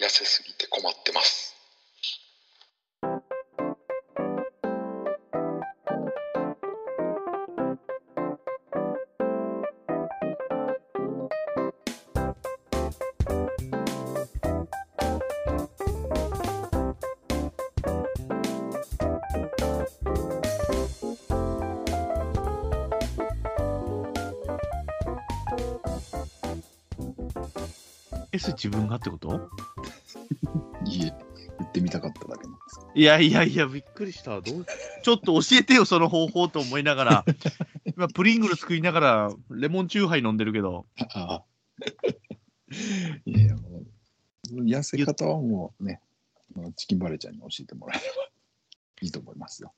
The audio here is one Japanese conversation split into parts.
痩せすぎて困ってます。自分がってこと？いえ、言ってみたかっただけなんですいやいやいや、びっくりした。どうちょっと教えてよ、その方法と思いながら。今、プリングル作りながら、レモンチューハイ飲んでるけど。ああ。いやいや、もう、痩せ方はもうね、チキンバレーちゃんに教えてもらえればいいと思いますよ。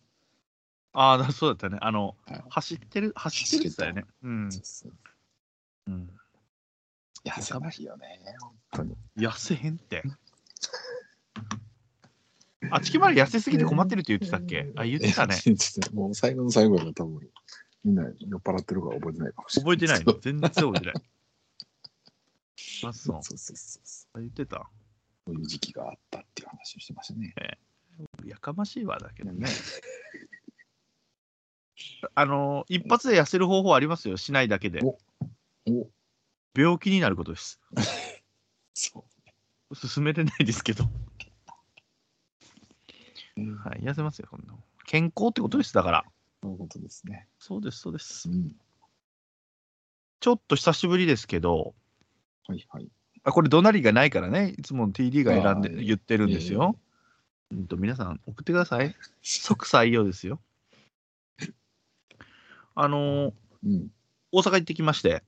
ああ、そうだったね。あの、はい走ってる、走ってるって言ってたよね。うん。そうそううん、痩せないよね、本当に。痩せへんって。あ、チキンバレー痩せすぎて困ってるって言ってたっけ？あ、言ってたね。もう最後の最後が多分、みんな酔っ払ってるから覚えてないかもしれない。覚えてないの？全然覚えてない。あ、そう。そうそうそうそ言ってた？う。そういう時期があったっていう話をしてましたね。やかましいわだけどね。あの、一発で痩せる方法ありますよ。しないだけで。おお病気になることです。そう。進めてないですけど。うんはい、痩せますよ、こんな健康ってことです。だから。そういうことですね。そうです、そうですう。ん。ちょっと久しぶりですけど、はいはい。あこれ、怒鳴りがないからね、いつも TD が選んで言ってるんですよ。うんと皆さん、送ってください。即採用ですよ。あのーうん。大阪行ってきまして、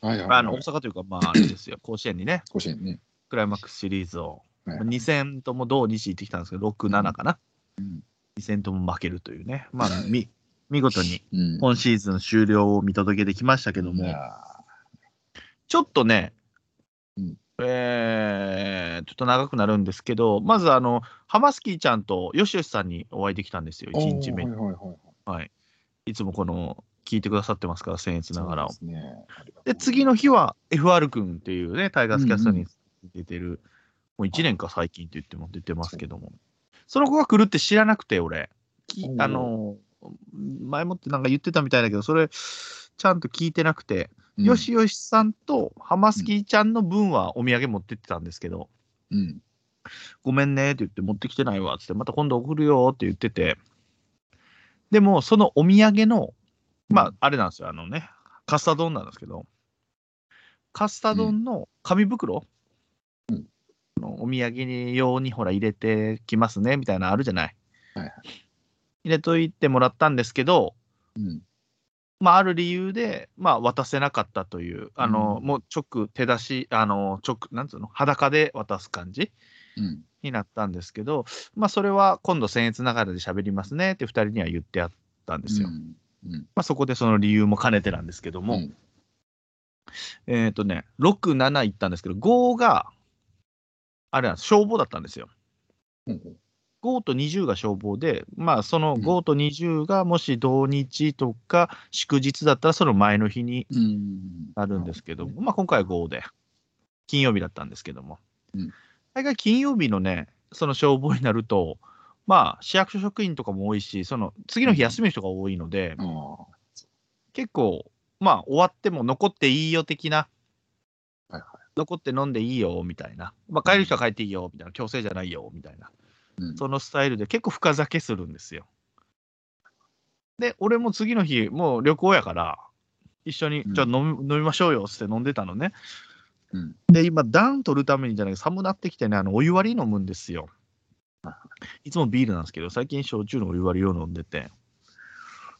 はいはい、はい。あの大阪というか、まあ、あれですよ、甲子園にね、甲子園ね。クライマックスシリーズを、はい。2戦とも同日行ってきたんですけど、6、7かな、うん。2戦とも負けるというね、まあ、み 見事にうん。今シーズン終了を見届けてきましたけども、いやちょっとね、うん。えーちょっと長くなるんですけど、まず、あの、ハマスキーちゃんとよしよしさんにお会いできたんですよ、ー1日目に。はい。いつもこの、聞いてくださってますから、僭越ながらですね。次の日は FR 君っていうね、タイガースキャストに出てる、もう1年か最近って言っても出てますけども、その子が来るって知らなくて、俺、きあの、前もってなんか言ってたみたいだけど、それ、ちゃんと聞いてなくて、うん。よしよしさんとハマスキーちゃんの分はお土産持ってってたんですけど、うん。ごめんねって言って持ってきてないわっつって、また今度送るよって言ってて、でもそのお土産の、まああれなんですよ、あのね、カスタ丼なんですけど、カスタ丼の紙袋、うん。お土産に用にほら入れてきますねみたいなのあるじゃない？はい入れといてもらったんですけど、うん。まあ、ある理由で、まあ、渡せなかったという、あの、うん。もう直手出し、あの、直、なんつうの、裸で渡す感じ？うん。になったんですけど、まあ、それは今度僭越ながらで喋りますねって2人には言ってあったんですよ。うん。うん。まあ、そこでその理由も兼ねてなんですけども、うん。えっ、とね、6、7行ったんですけど、5が、あれなんです、消防だったんですよ。うん5と20が消防で、まあ、その5と20がもし土日とか祝日だったら、その前の日にうん。なるんですけども、まあ、今回は5で、金曜日だったんですけども、うん。大概金曜日のね、その消防になると、まあ、市役所職員とかも多いし、その次の日休みの人が多いので、ああ。結構、まあ、終わっても残っていいよ的な、はいはい残って飲んでいいよみたいな、まあ、帰る人は帰っていいよみたいな、強制じゃないよみたいな、うん。そのスタイルで結構深酒するんですよ。で、俺も次の日、もう旅行やから、一緒に、うんじゃあ飲み飲みましょうよって飲んでたのね。うん。で、今、暖取るためにじゃない寒なってきてね、あのお湯割り飲むんですよ。いつもビールなんですけど、最近焼酎のお湯割りを飲んでて、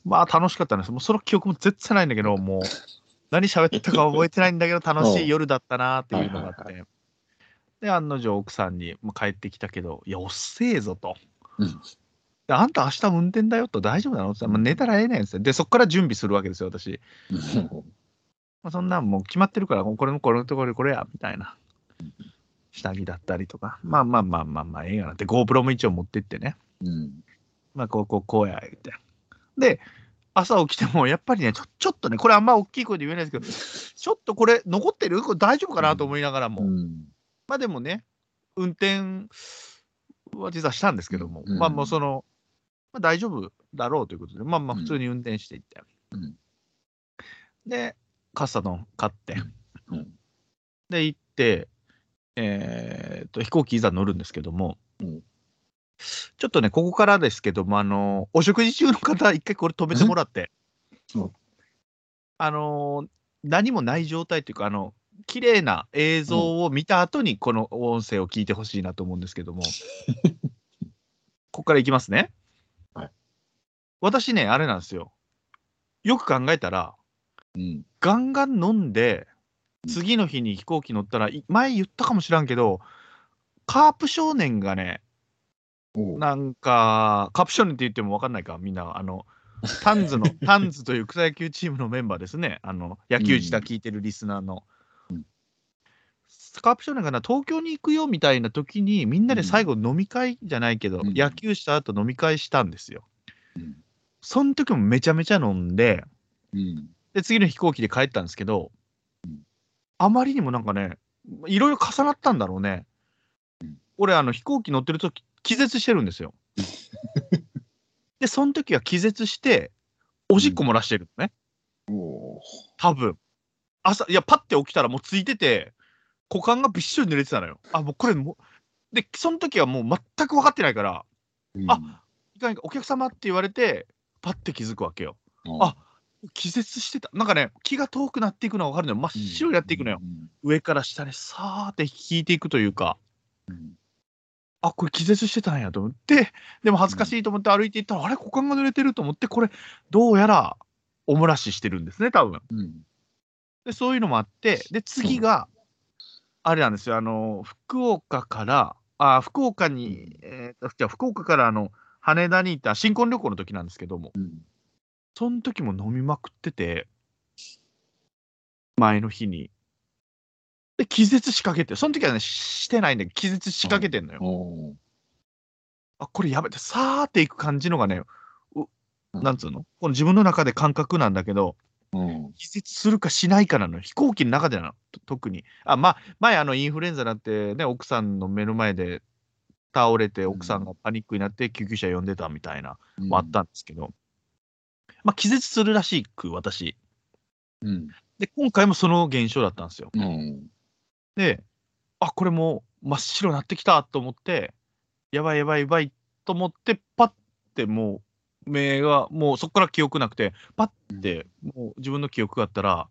まあ楽しかったんです。もうその記憶も絶対ないんだけど、もう何喋ってたか覚えてないんだけど、楽しい夜だったなっていうのがあはいって。で、案の定奥さんにもう帰ってきたけど、いや、おっせえぞと。うんであんた明日運転だよと大丈夫なの？って言ったら、まあ、寝たらええねんって。で、そこから準備するわけですよ、私。まあ、そんなんもう決まってるから、これもこれのところでこれや、みたいな。下着だったりとか。まあまあまあまあまあ、ええがなって、GoPro も一応持ってってね。うん。まあ、こうこうこうや、言って。で、朝起きても、やっぱりねちょ、ちょっとね、これあんま大きい声で言えないですけど、ちょっとこれ残ってる？これ大丈夫かなと思いながらも。うん。まあでもね、運転は実はしたんですけども、うんまあもうその、まあ、大丈夫だろうということで、まあまあ普通に運転していって、うんで、カッサの買って、うんで、行って、えー、と飛行機いざ乗るんですけども、うんちょっとね、ここからですけども、あのお食事中の方、一回これ止めてもらって、うんあの何もない状態というか、あの綺麗な映像を見た後に、この音声を聞いてほしいなと思うんですけども、ここからいきますね。はい私ね、あれなんですよ。よく考えたら、うん。ガンガン飲んで、次の日に飛行機乗ったら、い前言ったかもしらんけど、カープ少年がね、なんか、カープ少年って言っても分かんないか、みんな、あの、タンズの、タンズという草野球チームのメンバーですね、あの野球自体聞いてるリスナーの。うん。カープ少年がな、東京に行くよみたいな時に、みんなで最後飲み会じゃないけど、うん。野球した後飲み会したんですよ。うん。その時もめちゃめちゃ飲んで、うん。で、次の飛行機で帰ったんですけどうん、あまりにもなんかね、いろいろ重なったんだろうねうん。俺、あの飛行機乗ってる時気絶してるんですよ。で、その時は気絶して、おしっこ漏らしてるのね、おう多分朝、いや、パッて起きたらもうついてて、股間がびっしょり濡れてたのよ。あ、もうこれもう、で、その時はもう全く分かってないから、うんあいかんいかんお客様って言われて、パッて気づくわけよ。あ気絶してた。なんかね、気が遠くなっていくのが分かるのよ。真っ白になっていくのよ。。上から下にさーって引いていくというか、うんあこれ気絶してたんやと思って、でも恥ずかしいと思って歩いていったら、あれ、股間が濡れてると思って、これ、どうやらおもらししてるんですね、多分うん。でそういうのもあって、で次が、あれなんですよ、あの福岡から、あ福岡に、えーと、じゃあ福岡からあの羽田に行った新婚旅行の時なんですけども、うん。その時も飲みまくってて、前の日に。で、気絶しかけて、その時はね、ししてないんだけど、気絶しかけてんのよ。あ、これやべて、さーっていく感じのがね、ううんなんつうの？この自分の中で感覚なんだけど、うん。気絶するかしないかなのよ飛行機の中でなの、と特に。あ、まあ、前、あの、インフルエンザになって、ね、奥さんの目の前で倒れて、奥さんがパニックになって救急車呼んでたみたいな、もあったんですけど、まあ、気絶するらしく、私。うん。で、今回もその現象だったんですよ。うん。で、あ、これもう真っ白になってきたと思って、やばいやばいやばいと思って、パッてもう、目が、もうそこから記憶なくて、パッて、もう自分の記憶があったら、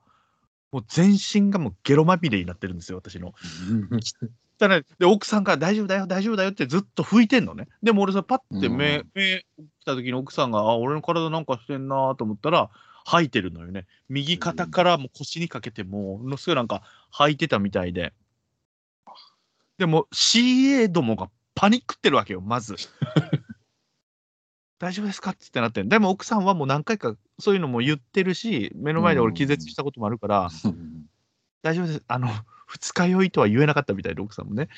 もう全身がもうゲロまみれになってるんですよ、私の。だからで、奥さんから大丈夫だよ、大丈夫だよってずっと拭いてんのね。でも俺さ、パッて目、うん目来た時に奥さんが、あ、俺の体なんかしてんなと思ったら、吐いてるのよね。右肩からもう腰にかけて、ものすごいなんか吐いてたみたいで。でも CA どもがパニックってるわけよ、まず。大丈夫ですかってってなってんでも奥さんはもう何回かそういうのも言ってるし、目の前で俺気絶したこともあるから、大丈夫です。あの、二日酔いとは言えなかったみたいで、奥さんもね。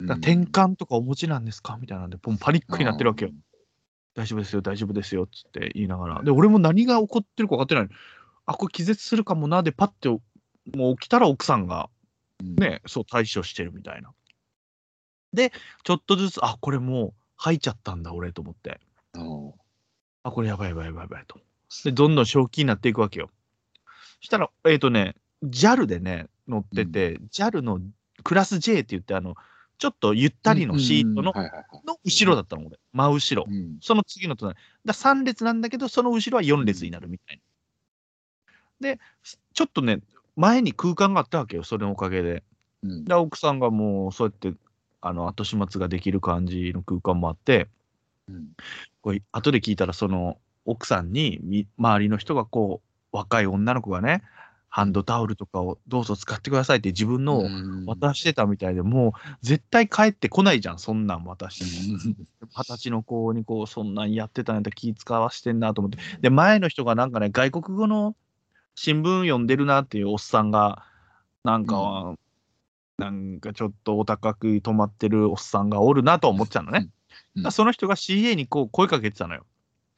転換とかお持ちなんですかみたいなんで、もうパニックになってるわけよ。大丈夫ですよ、大丈夫ですよっつって言いながら。で、俺も何が起こってるか分かってない。あ、これ気絶するかもな、で、パッて、もう起きたら奥さんがうん。ね、そう対処してるみたいな。で、ちょっとずつ、あ、これもう吐いちゃったんだ、俺と思って。うん。あ、これやばいやばいやばいやばいと。で、どんどん正気になっていくわけよ。したら、えっ、とね、JAL でね、乗ってて、JAL のクラス J って言って、あの、ちょっとゆったりのシートの。の後ろだったの、俺。真後ろ。うん。その次の隣。だ3列なんだけど、その後ろは4列になるみたいな。で、ちょっとね、前に空間があったわけよ、それのおかげで。うん。で、奥さんがもう、そうやって、あの、後始末ができる感じの空間もあって、うんこれ、後で聞いたら、その、奥さんに、み周りの人がこう、若い女の子がね、ハンドタオルとかをどうぞ使ってくださいって自分の渡してたみたいで、もう絶対帰ってこないじゃん、そんなん渡して。二十歳の子にこう、そんなんやってたんやったら気使わしてんなと思って。で、前の人がなんかね、外国語の新聞読んでるなっていうおっさんが、なんか、なんかちょっとお高く泊まってるおっさんがおるなと思っちゃうのね。うんその人が CA にこう声かけてたのよ。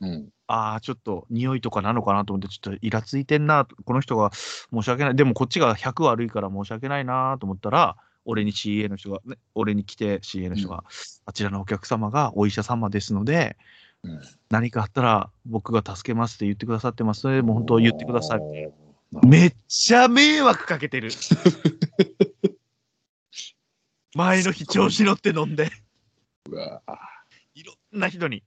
うん。ああ、ちょっと匂いとかなのかなと思って、ちょっとイラついてんな、この人が申し訳ない、でもこっちが100悪いから申し訳ないなと思ったら、俺に CA の人が、ね、俺に来て CA の人が、あちらのお客様がお医者様ですので、うん何かあったら僕が助けますって言ってくださってますので、もう本当言ってください。い。めっちゃ迷惑かけてる。前の日調子乗って飲んで、いろんな人に。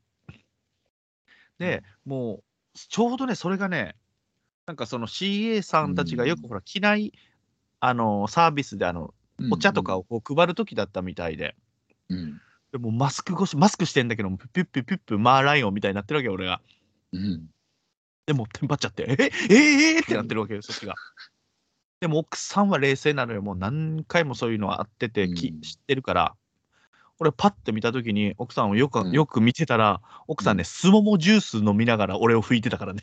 で、もう、ちょうどね、それがね、なんかその CA さんたちがよくほら、機内、あの、サービスであの、お茶とかをこう配る時だったみたいで、うん。でもうマスク越し、マスクしてんだけど、ピュッピュッピュッピュマーライオンみたいになってるわけよ、俺が。うん。でも、テンパっちゃって、えええーってなってるわけよ、そっちが。でも、奥さんは冷静なのよ。もう何回もそういうのはあってて、きうん知ってるから。俺、パッて見たときに、奥さんをよく、うんよく見てたら、奥さんね、スモモジュース飲みながら俺を拭いてたからね。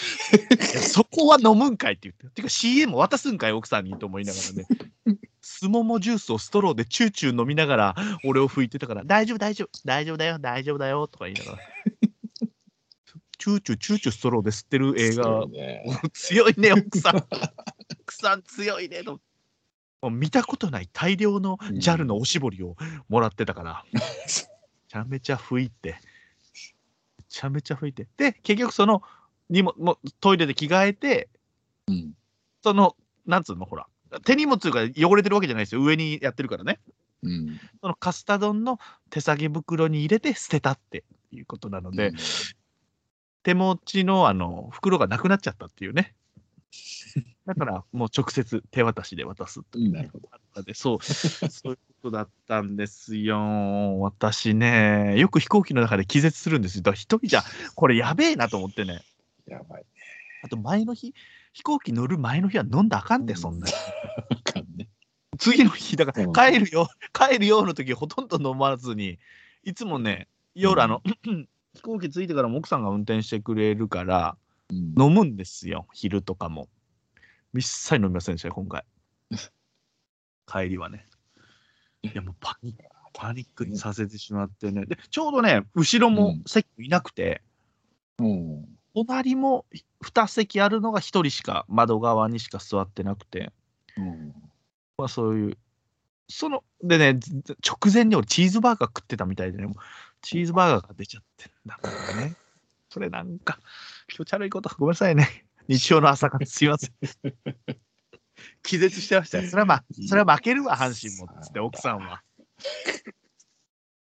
そこは飲むんかいって言って。てか、CM 渡すんかい、奥さんにと思いながらね。スモモジュースをストローでチューチュー飲みながら俺を拭いてたから、大丈夫、大丈夫、大丈夫だよ、大丈夫だよ、とか言いながら。チューチュー、チューチューストローで吸ってる絵がね 強いね、奥さん。奥さん強いねと。もう見たことない大量の JAL のおしぼりをもらってたから、めちゃめちゃ拭いて、めちゃめちゃ拭いて。で、結局その、にももうトイレで着替えて、うん。その、なんつうの、ほら、手荷物が汚れてるわけじゃないですよ。上にやってるからね。うん。そのカスタ丼の手提げ袋に入れて捨てたっていうことなので、手持ちのあの袋がなくなっちゃったっていうね。だからもう直接手渡しで渡すとうん、なるほど。あったで、そう、そういうことだったんですよ。私ね、よく飛行機の中で気絶するんですよ。だから一人じゃ、これやべえなと思ってね。やばい。あと前の日、飛行機乗る前の日は飲んだらあかんで、そんな。次の日、だかうんら帰るよ、帰るよの時ほとんど飲まずに、いつもね、夜、あの、飛行機着いてからも奥さんが運転してくれるから、うん。飲むんですよ、昼とかも。一切飲みませんでしたよ、今回。帰りはね。いや、もうパニック、パニックにさせてしまってね。で、ちょうどね、後ろも席いなくて、うん。隣も2席あるのが1人しか、窓側にしか座ってなくて、うん。まあそういう、その、でね、ず直前に俺チーズバーガー食ってたみたいでね、チーズバーガーが出ちゃってんだからね。それなんか、気持ち悪いこと、ごめんなさいね。日曜の朝からすいません。気絶してましたよ。それはまあ、それは負けるわ、阪神も。つって、奥さんは。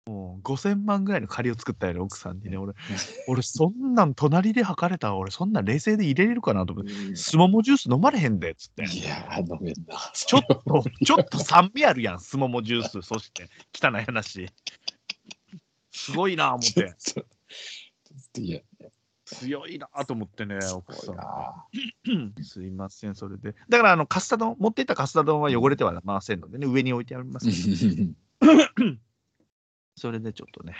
もう5000万ぐらいの借りを作ったよね、奥さんにね。俺、俺そんなん隣で測れたら、俺そんなん冷静で入れれるかなと思って、スモモジュース飲まれへんで、つって。いやー、飲めんな。ちょっと、ちょっと酸味あるやん、スモモジュース。そして、汚い話。すごいな、思って。いや、強いなと思ってね、奥さすごいん。な。すいません、それで。だから、あの、カスタ丼、持っていったカスタ丼は汚れてはませんのでね、上に置いてありますけど。それでちょっとね、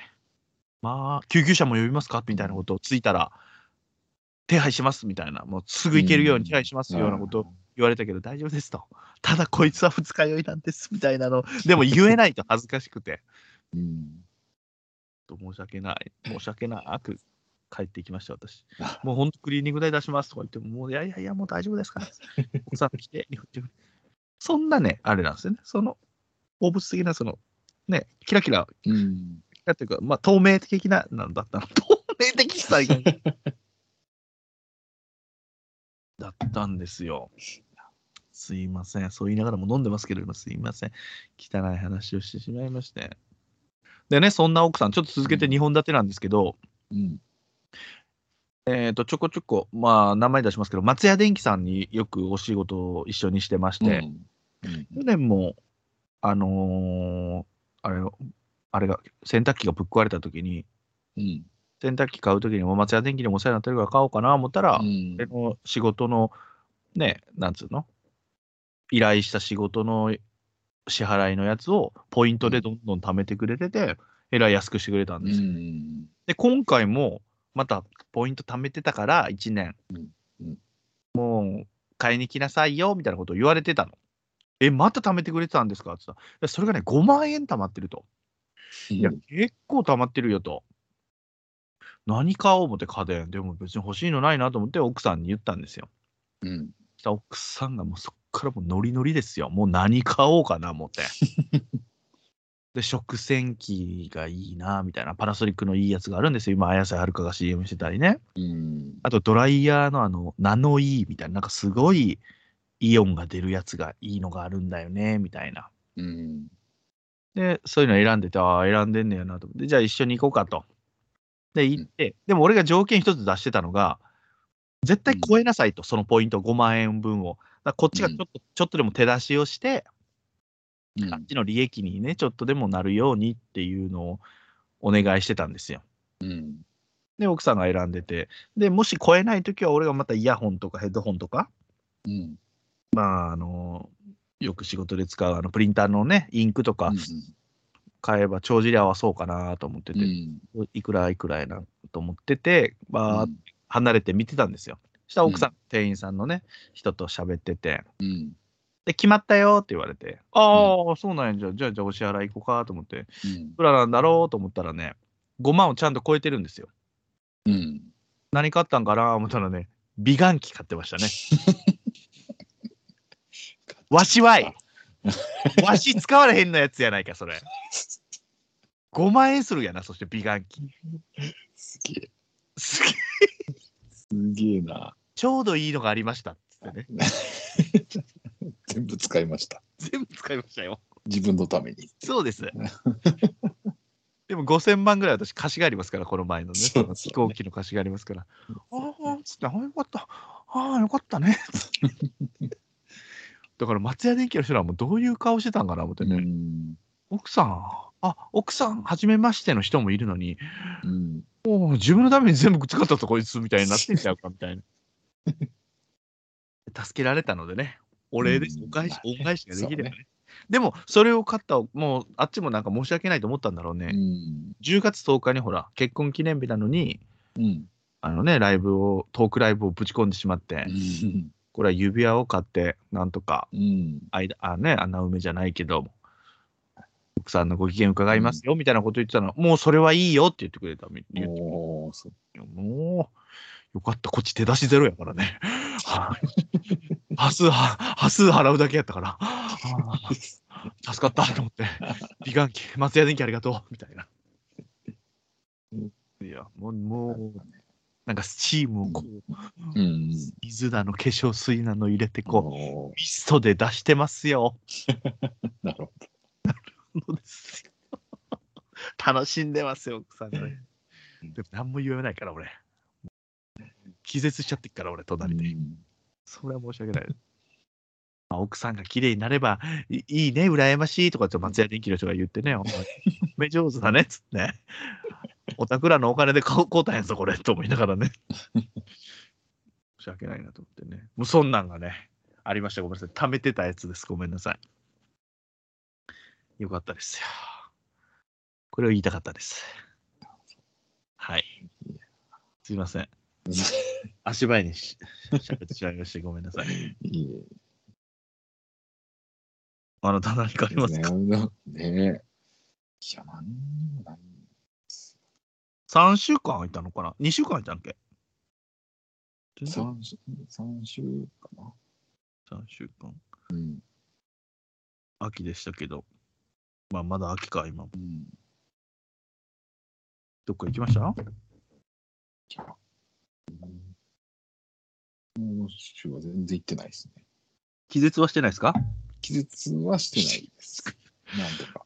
まあ、救急車も呼びますか？みたいなことをついたら、手配しますみたいな、もうすぐ行けるように手配しますようなことを言われたけど、大丈夫ですと。ただ、こいつは二日酔いなんですみたいなの、でも言えないと恥ずかしくて、うん。と申し訳ない、申し訳なく帰ってきました、私。あもう本当、クリーニング代出しますとか言っても、もういやいやいや、もう大丈夫ですから、奥さん来て、そんなね、あれなんですよね、その、放物的な、その、ね、キラキラうん。だっていうか、まあ、透明的な、なんだったの。透明的さが だったんですよ。すいません。そう言いながらも飲んでますけれども、すいません。汚い話をしてしまいまして。でね、そんな奥さん、ちょっと続けて2本立てなんですけど、うん。えっ、と、ちょこちょこ、まあ、名前出しますけど、松屋電機さんによくお仕事を一緒にしてまして、うん去年も、あのーあれ、あれが、洗濯機がぶっ壊れた時に、うん。洗濯機買うときにも松屋電機にもお世話になってるから買おうかな思ったら、うん俺の仕事の、ね、なんつうの？依頼した仕事の支払いのやつをポイントでどんどん貯めてくれてて、えらい安くしてくれたんうですよ。ん。で、今回もまたポイント貯めてたから1年、もう買いに来なさいよみたいなことを言われてたの。え、また貯めてくれてたんですか？って言ったそれがね、5万円貯まってると。いや、結構貯まってるよと。何買おう思って家電。でも別に欲しいのないなと思って奥さんに言ったんですよ。うん。奥さんがもう速からもうノリノリですよ。もう何買おうかな、思って。で、食洗機がいいな、みたいな。パナソニックのいいやつがあるんですよ。今、綾瀬はるかが CM してたりね。うん。あと、ドライヤーのあの、ナノイーみたいな、なんかすごいイオンが出るやつがいいのがあるんだよね、みたいな。うん。で、そういうの選んでて、ああ、選んでんねやなと思って、じゃあ一緒に行こうかと。で、行って、でも俺が条件一つ出してたのが、絶対超えなさいと、そのポイント5万円分を。こっちがちょっと、ちょっとでも手出しをして、っちの利益にね、ちょっとでもなるようにっていうのをお願いしてたんですよ。うん。で、奥さんが選んでて、で、もし超えないときは、俺がまたイヤホンとかヘッドホンとか、うん。まあ、あの、よく仕事で使うあのプリンターのね、インクとか買えば帳尻合わそうかなと思ってて、うん。いくらいくらやなと思ってて、まあ、うん離れて見てたんですよ。そしたら奥さん、う店員さんのね、人と喋ってて、うん。で、決まったよって言われて、ああ、そうなんや、じゃあ、じゃあ、じゃあお支払い行こうかと思って、うんいくらなんだろうと思ったらね、5万をちゃんと超えてるんですよ。うん。何買ったんかな？思ったらね、美顔器買ってましたね。わしはい。わし使われへんのやつやないか、それ。5万円するやな、そして美顔器。すげえ。すげえすげえな。ちょうどいいのがありましたっつってね。全部使いました。全部使いましたよ。自分のために。そうです。でも5000万ぐらい私貸しがありますから、この前のね。そうそうね飛行機の貸しがありますから。ああ、つって、ああ、よかった。ああ、よかったね。だから松屋電機の人らはもうどういう顔してたんかな思ってね。うん。奥さん、あ、奥さん、初めましての人もいるのに、うん。もう自分のために全部使ったとこいつみたいになってんちゃうかみたいな。助けられたのでね、お礼です。うんお返しまあ、ね恩返しができればそね。でも、それを買った、もう、あっちもなんか申し訳ないと思ったんだろうね。うん。10月10日にほら、結婚記念日なのに、うん。あのね、ライブを、トークライブをぶち込んでしまって、うん。これは指輪を買って、なんとか、うん。間、あね、穴埋めじゃないけど、奥さんのご機嫌伺いますよ、みたいなこと言ってたの、もうそれはいいよって言ってくれた。み言って。もう、よかった、こっち手出しゼロやからね。はい。端数は、端数払うだけやったから、は あ助かったと思って、美顔器、松屋電機ありがとう、みたいな。いや、もう、もう、なんかスチームをこう、うん。水だの、化粧水なの入れて、こう、ミストで出してますよ。なるほそうですよ楽しんでますよ、奥さんね。でも何も言えないから、俺。気絶しちゃってっから、俺、ど。隣で。うんそれは申し訳ない。まあ、奥さんが綺麗になればいいいね、羨ましいとかって松屋電機の人が言ってね、お前目上手だねっつってね。おたくらのお金で買う買うたんやぞ、これと思いながらね。申し訳ないなと思ってね。もうそんなんがね、ありました。ごめんなさい。貯めてたやつです。ごめんなさい。よかったですよ。これを言いたかったです。はい。すいません。足早にし喋ってしまいまして、ごめんなさい。いいあなた何かありますか、ねねいや、何にもない。?3 週間空いたのかな ?2 週間空いたんっけ三週、三週かな。?3 週間。うん。秋でしたけど。まあ、まだ秋か、今も。うん。どっか行きましたじゃうん、もう週は全然行ってないですね。気絶はしてないですか気絶はしてないです。なん。とか。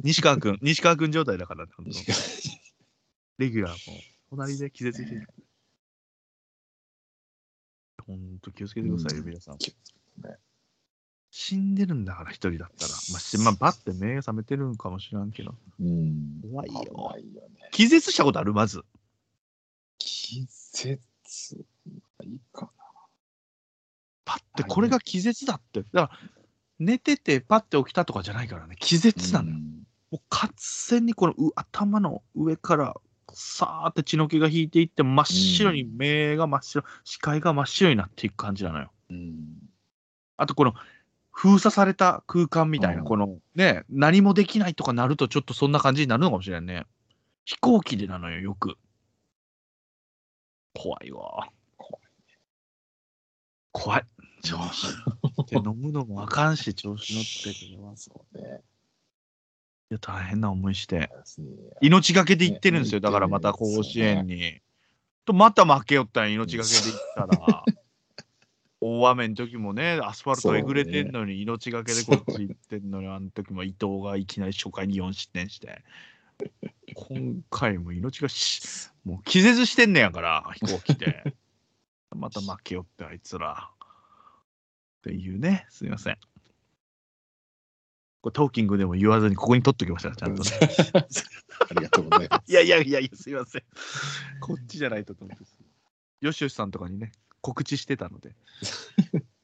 西川くん、西川くん。状態だから、本当短いレギュラーも隣で気絶してる。本当気をつけてくださいよ、皆さん。死ん。でるん。だから、一人だったら。まあ、しまあ、バッて目が覚めてるん。かもしらん。けど。うん。怖いよ危ないよね。気絶したことあるまず。気絶はいいかパッて、これが気絶だって。だから、寝ててパッて起きたとかじゃないからね。気絶なな。のよ。うんもう完全にこのう頭の上からさーって血の気が引いていって真っ白にうん目が真っ白、視界が真っ白になっていく感じなのよ。うん。あとこの封鎖された空間みたいな、うんこのね、何もできないとかなるとちょっとそんな感じになるのかもしれんね。飛行機でなのよ、よく。怖いわ。怖い。怖い。ちょって飲むのもあかんし、調子乗ってくれます。そうね。いや、大変な思いして。私命がけで行ってるんですよ。ねだからまた甲子園に。と、また負けよったんよ命がけで行ったら。大雨の時もね、アスファルトえぐれてんのに、命がけでこっち行ってんのに、あの時も伊藤がいきなり初回に4失点して。今回も命がし、もう気絶してんねやから、飛行機で。また負けよって、あいつら。っていうね、すいません。これトーキングでも言わずに、ここに取っときました、ちゃんとね。ありがとうございます。いやいやいやいや、すいません。こっちじゃないとと思って。よしよしさんとかにね、告知してたので、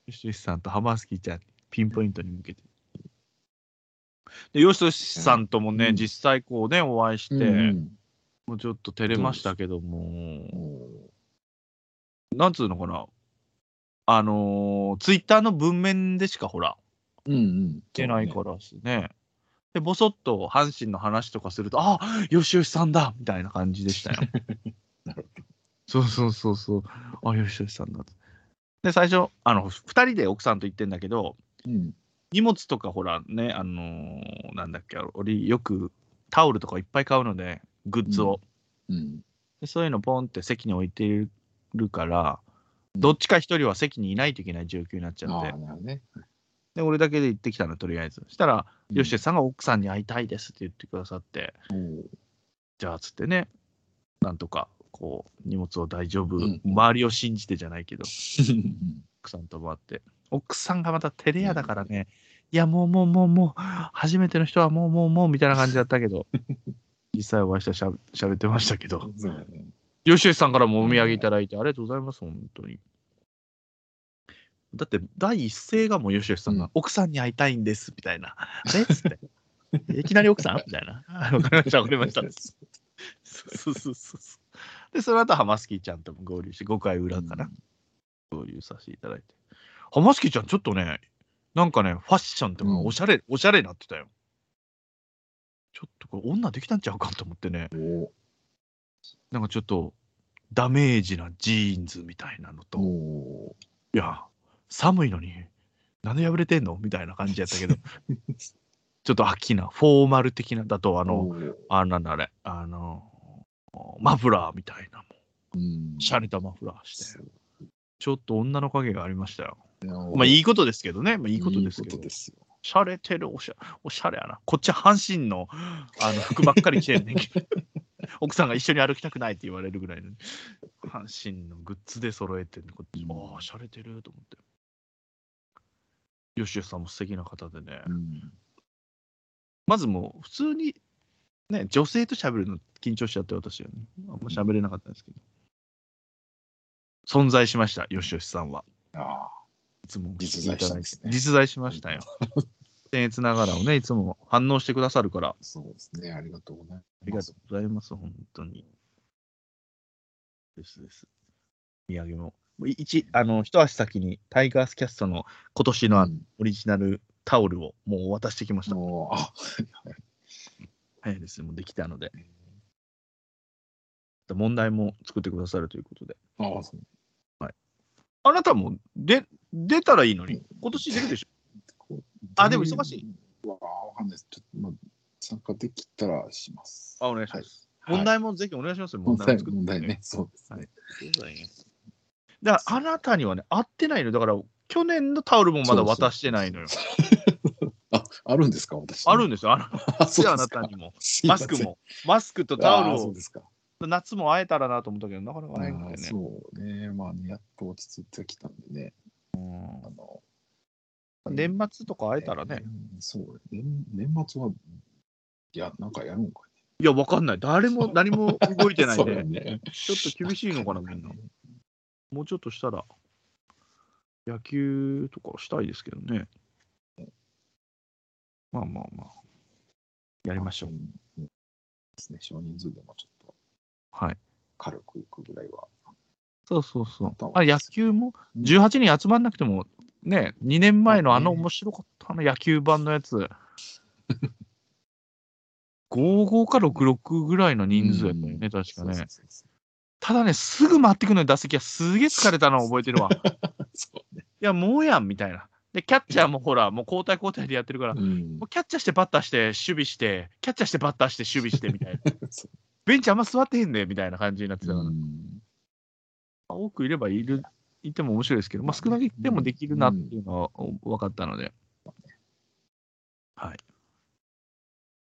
よしよしさんとハマースキーちゃんにピンポイントに向けて。で、よしよしさんともね、うん実際こうね、お会いして、うんもうちょっと照れましたけどうも、んなんつうのかな、あのー、ツイッターの文面でしかほら、うんうん。出ないからですね。で、ぼそっと阪神の話とかすると、あよしよしさんだみたいな感じでしたよ。なるそうそうそうそう。あ、よしよしさんだ。で、最初、あの、二人で奥さんと行ってんだけど、うん。荷物とかほらね、あのーなんだっけ、俺よくタオルとかいっぱい買うので、グッズを。うん。でそういうのポンって席に置いてるから、うんどっちか一人は席にいないといけない状況になっちゃって、ね。で、俺だけで行ってきたの、とりあえず。そしたら、うんさんが奥さんに会いたいですって言ってくださって、じゃあ、つってね、なんとか、こう、荷物を大丈夫、うん周りを信じてじゃないけど、奥さんと回って。奥さんがまた照れ屋だからね、いや、もうもうもうもう、初めての人はもうもうもうみたいな感じだったけど、実際お会いしてしゃしゃべってましたけど。よしよしさんからもお土産いただいて、ありがとうございます、本当に。だって、第一声がもうよしよしさんが、うん奥さんに会いたいんです、みたいな。あれっつって。いきなり奥さんみたいな。あわかりました、わかりました。そうそうそうそう。で、その後、ハマスキーちゃんとも合流して、5回裏かな、合流させていただいて。ハマスキーちゃん、ちょっとね、なんかね、ファッションとかうんおしゃれ、おしゃれになってたよ。ちょっとこれ、女できたんちゃうかと思ってね、お。なんかちょっと、ダメージなジーンズみたいなのと、おいや、寒いのに、なんで破れてんの？みたいな感じやったけど、ちょっと秋な、フォーマル的な、だと、ああの、あ、なんだあれ、あの、マフラーみたいな、もうん。う、しゃれたマフラーして、ちょっと女の影がありましたよ。ままあ、いいことですけどね、まあ、いいことですけど。いいこと、ですよ。しゃれてるおしゃ、おしゃれやな。こっち阪神のあの服ばっかり着てんねんけど、奥さんが一緒に歩きたくないって言われるぐらいの、阪神のグッズで揃えてんねこっち、うんああ、しゃれてると思って。よしよしさんも素敵な方でね、うんまずもう普通に、ね、女性と喋るの緊張しちゃって私はね、あんま喋れなかったんですけど。存在しました、よしよしさんは。ああ、いつも実在したんですね実在しましたよ。僭越ながらをね、いつも反応してくださるから、あそうですね。ありがとうございます。りがとうございます、本当に。ですです。土産も。一、あの、一足先にタイガースキャストの今年のオリジナルタオルをもうお渡ししてきました。もうあ、早いですね、もうできたので。問題も作ってくださるということで。ああ、そうあなたもで出たらいいのに、今年出るでしょ。あでも忙しい。うわあ、わかんないです。ちょっと、まあ、参加できたらします。あ、お願いします。はい問題もぜひお願いしますよ、問題問題ね。そうですね。そうね。だからあなたにはね、合ってないの。だから、去年のタオルもまだ渡してないのよ。あ、あるんですか？私。あるんですよ。あの、あ、なたにも。マスクも。マスクとタオルをあそうですか。夏も会えたらなと思ったけど、なかなか会えなくてね。そうね。まあね、やっと落ち着いてきたんでね。あの年末とか会えたらね。うんそう年。年末は、いや、なんかやるんかいや、わかんない。誰も何も動いてないん ね。ちょっと厳しいのかな、みんな。もうちょっとしたら、野球とかしたいですけどね。まあまあまあ。やりましょう。んですね。少人数でもちょっとはい。軽くいくぐらいは。そうそうそうあ野球も？うん18人集まんなくても、ね、2年前のあの面白かったあの野球版のやつ。55か66ぐらいの人数やったよね、うん確かね。ただね、すぐ回ってくるのに打席はすげえ疲れたのを覚えてるわ。い。や、もうやんみたいな。で、キャッチャーもほら、もう交代交代でやってるから、うんもうキャッチャーしてバッターして、守備して、キャッチャーしてバッターして、守備してみたいな。そベンチあんま座ってへんねみたいな感じになってたから、うん多くいればいる、いても面白いですけど、まあ、少なくてもできるなっていうのは分かったので、はい。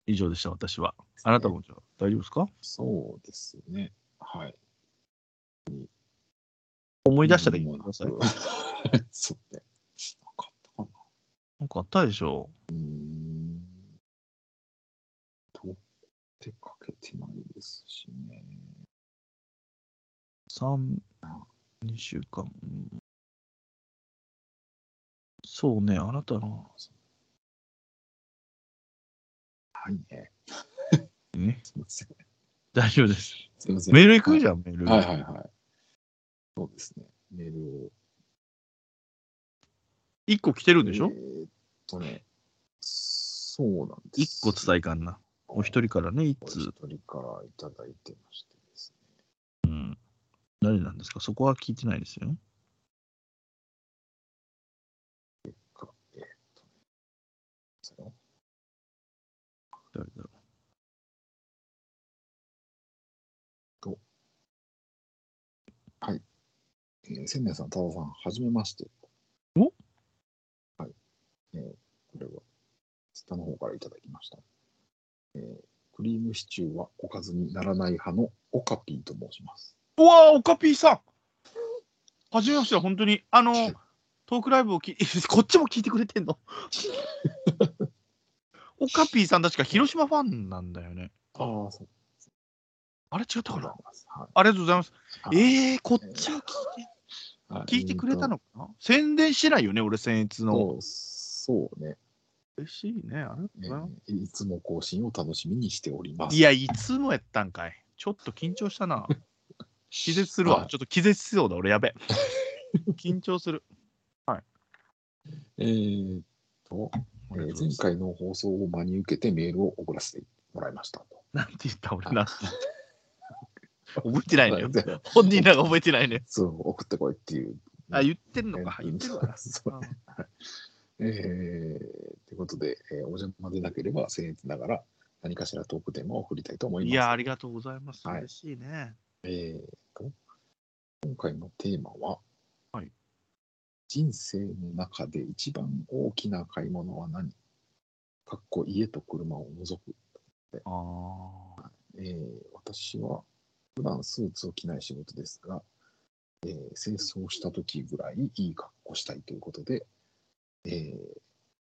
以上でした、私は。あなたもじゃあ大丈夫ですか？そうですね。はい。思い出したら言ってください。そうね。なかったかな。なんかあったでしょうーん。とってかけてないですしね。3、2週間。うんそうね、あなたの、はいね。ね、すみません。大丈夫です。すみません。メール行くじゃゃん、メール。はいはいはい。そうですね。メールを。1個来てるんでしょ？えーっとね。そうなんです ?1 個伝えかんな。お一人からね、1お通一。人からいただいてましてですうん。誰なんですか？そこは聞いてないですよ。えーっとね。それを誰だろえー千年さん、多田さん、はじめまして。お？はい。えーこれは、下の方からいただきました。えークリームシチューはおかずにならない派のオカピーと申します。う。うわー、オカピーさんはじめまして、本当に。あの、トークライブをき、こっちも聞いてくれてんの？オカピーさん確か広島ファンなんだよね。ああ、そうあれ違ったかな？はいありがとうございます。はいえー、こっちは聞いて、はい聞いてくれたのかな？宣伝してないよね、俺、僭越の。そうね、嬉しいね。ありがとうごえざいます。ーいつも更新を楽しみにしております。いや、いつもやったんかい。ちょっと緊張したな。気絶するわ。はいちょっと気絶しそうだ、俺、やべ。緊張する。えーっと、えー前回の放送を真に受けてメールを送らせてもらいましたと。なんて言った俺な覚えてないのよ。で？本人らが覚えてないのよ。そう、送ってこいっていう。あ、言ってんのか。言ってるわ。そうねえー、ということで、えーお邪魔でなければ、僭越ながら何かしらトークテーマを送りたいと思います。いや、ありがとうございます。はい嬉しいね。えーと、今回のテーマは、はい人生の中で一番大きな買い物は何？かっこ家と車を除く。ああ。えー私は普段スーツを着ない仕事ですが、えー清掃した時ぐらいいい格好したいということで、え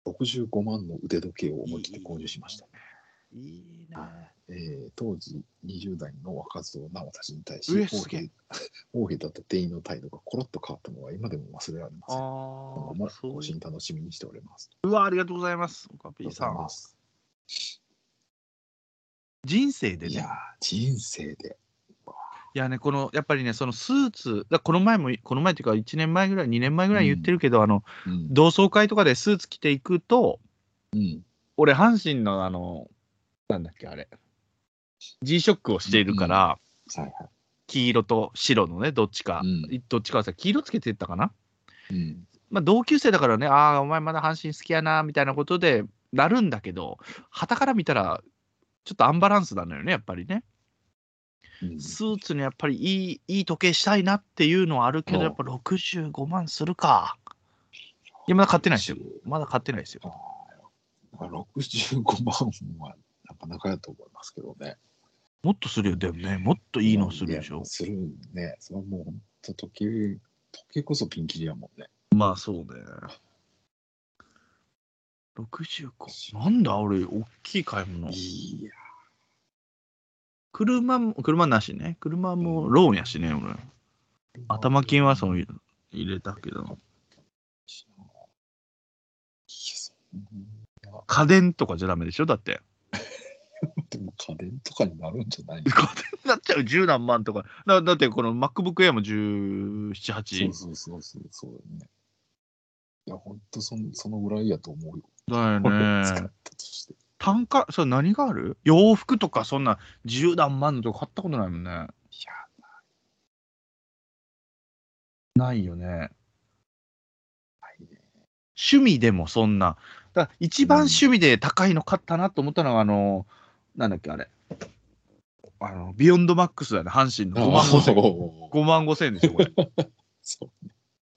ー65万の腕時計を思い切って購入しました。いいね。えー当時20代の若造な私に対しうえ横すげえ柄横柄だった店員の態度がコロッと変わったのは今でも忘れられまあせん。このままあ。そう更新楽しみにしております。うわ、ありがとうございます。オカピーさん人生でね。いやー、人生で。いやね、このやっぱりね、そのスーツ、だこの前も、この前っていうか、1年前ぐらい、2年前ぐらい言ってるけど、あのうん。同窓会とかでスーツ着ていくと、うん。俺、阪神のあの、なんだっけ、あれ、G ショックをしているから、はいはい。黄色と白のね、どっちか、うんどっちかはさ、黄色つけてったかな？うん。まあ、同級生だからね、ああ、お前まだ阪神好きやな、みたいなことでなるんだけど、旗から見たら、ちょっとアンバランスなのよね、やっぱりね。うんスーツにやっぱりいいいい時計したいなっていうのはあるけど、うんやっぱ65万するか。いや、まだ買ってないですよ。まだ買ってないですよ。あー65万はなかなかやと思いますけどね。もっとするよ、でもね、もっといいのするでしょ。するね。それはもう本当時計、時計こそピンキリやもんね。まあそうね。65。なんだ、俺、大きい買い物。いや、車も、車なしね。車もローンやしね、俺。頭金はそう入れたけど。家電とかじゃダメでしょだって。でも家電とかになるんじゃない家電になっちゃう十何万とか。だだってこの MacBook Air も17、8。そうそうそうそうそうだね。いや、本当そんそのぐらいやと思うよ。だよね。たとして。単価、それ何がある？洋服とかそんな十何万のとか買ったことないもんね。いや、ないよね。ないね。趣味でもそんな。だ一番趣味で高いの買ったなと思ったのが、あの、なんだっけ、あれ。あの、ビヨンドマックスだよね、阪神の5万5千。おー5万5千でしょ、これ。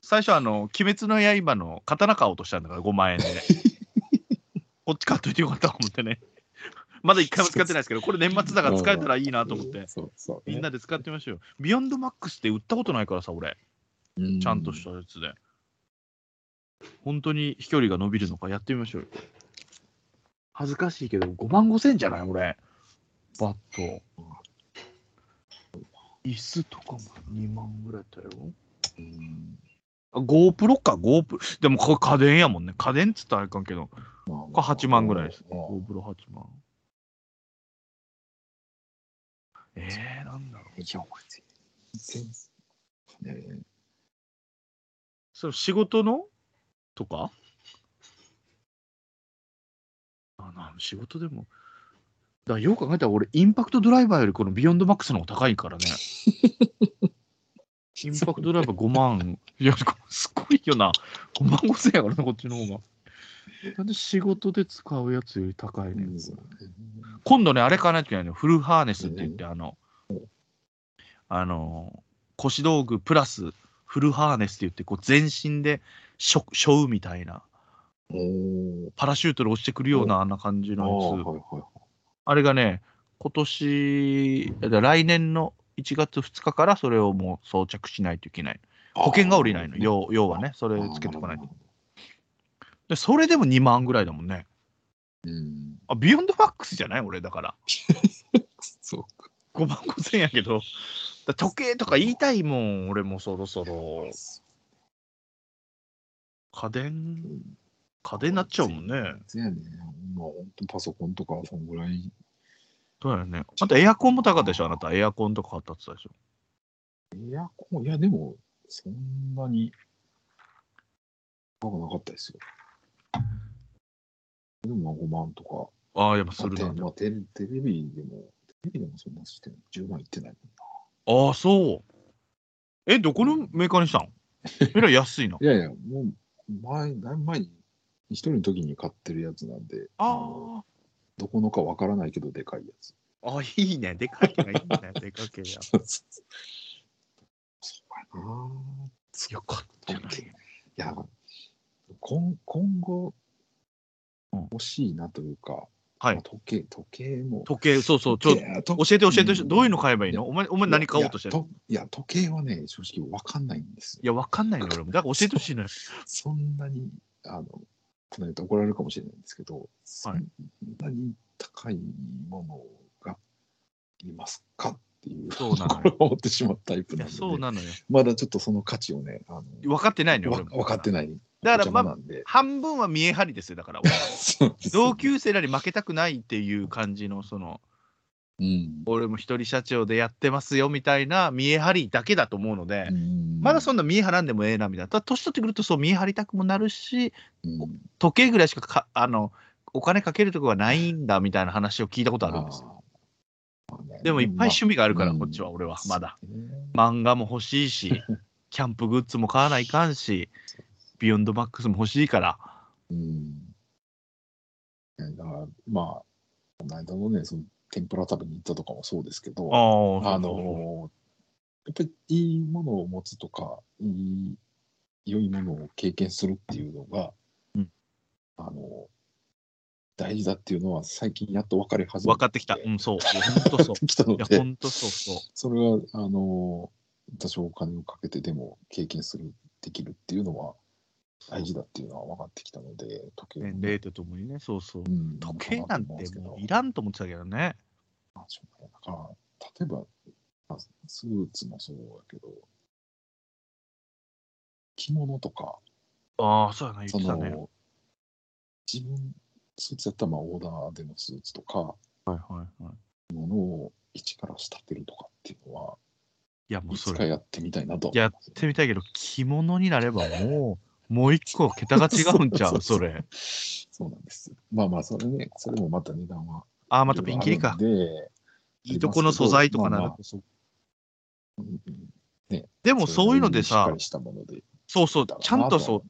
最初、あの、鬼滅の刃の刀買おうとしたんだから、5万円で。こっち買っといてよかったと思ってね。まだ一回も使ってないですけど、これ年末だから使えたらいいなと思って、みんなで使ってみましょうよ。ビヨンドマックスって売ったことないからさ、俺。でちゃんとしたやつで。本当に飛距離が伸びるのかやってみましょうよ。恥ずかしいけど、5万5千じゃない？俺。バット。椅子とかも2万ぐらいだよ。うんあ GoPro か、GoPro。でもこれ家電やもんね。家電っつったらあれかんけど、まあこれ8万ぐらいです。まあ GoPro8 万。えー、なんだろう。いや、これ全然、ね、それ仕事の？とか？あな仕事でも。だよく考えたら俺、インパクトドライバーよりこのビヨンドマックスの方が高いからね。インパクトドライバー5万。いや、すごいよな。5万5千やからな、こっちの方が。なんで仕事で使うやつより高いねん。今度ね、あれ買わないといけないの。フルハーネスって言って、あの、あの、腰道具プラスフルハーネスって言って、こう全身でしょ背負うみたいな、パラシュートで落ちてくるようなあんな感じのやつ。はいはいあれがね、今年、来年の1月2日からそれをもう装着しないといけない。保険が下りないの、要要はね、それつけておかないと。で、それでも2万ぐらいだもんね。うん。あ、ビヨンドファックスじゃない？俺、だから。そうか。5万5千やけど、だ時計とか言いたいもん、俺もそろそろ。家電、家電になっちゃうもんね。そうやね。まあ、本当パソコンとか、そのぐらい。そうやね。あとエアコンも高かったでしょ、あなた。エアコンとか買ったって言ってたでしょ？エアコン、いや、でも、そんなに、高くなかったですよ。でも、まあ5万とか。ああ、やっぱするな。まあテレテレビでも、テレビでもそんなしてない10万いってないもんな。ああ、そう。え、どこのメーカーにしたん？えらい安いの。いやいや、もう、前、だいぶ前に、一人の時に買ってるやつなんで、のあどこのかわからないけど、でかいやつ。あ。あいいね。でかいのがいいね。でかけや。そうやなよかったな。いや、今今後うん、欲しいなというか、はいまあ時計、時計も。時計、そうそう。ちょ教えて教えて、うんどういうの買えばいいの？お前、お前何買おうとしてるの？いや時計はね、正直わかんないんですよ。いや、わかんないの俺も。だから教えてほしいのよ。そんなに、あの、この間怒られるかもしれないんですけど、そんなに高いものがいりますかっていう、そうなのよ思ってしまうタイプなので、そうなのよ。まだちょっとその価値をね、あの分かってないのよ。分かってない。だから、まあ。半分は見え張りですよ。だから、同級生らに負けたくないっていう感じの、その、うん俺も一人社長でやってますよみたいな見え張りだけだと思うので、うんまだそんな見え張らんでもええなみたいな。ただ年取ってくるとそう見え張りたくもなるし、うん時計ぐらいしかかあのお金かけるとこがないんだみたいな話を聞いたことあるんですよ。でもいっぱい趣味があるから、うんこっちは俺はまだ。漫画も欲しいし、キャンプグッズも買わないかんし、ビヨンドマックスも欲しいから。うん。だから、まあ、この間のね、その天ぷら食べに行ったとかもそうですけど、ああ、あの、やっぱりいいものを持つとか、いい、良いものを経験するっていうのが、うんあの、大事だっていうのは最近やっと分かり始め分かってきた。うん、そう。本当そう。きたのいや、で、本当そうそう。それは、あの、多少お金をかけてでも経験する、できるっていうのは大事だっていうのは分かってきたので、時計も年齢とともにね、そうそうう。ん時計なんてもういらんと思ってたけどね。まあしょうがないだから、例えば、まあスーツもそうだけど、着物とか、ああ、そうやな、言っそてたね。の、自分、スーツやったらまあオーダーでのスーツとか、はいはいはい。ものを一から仕立てるとかっていうのは、いや、もういそれ、つかやってみたいなと。やってみたいけど、着物になればもう、もう一個桁が違うんちゃ う、それ。そうなんです。まあまあ、それね、それもまた値段は。ああ、またピンキリか。で、いいとこの素材とかなまあまるとそううんうんでもそういうのでさ。そうそう、ちゃんとそう、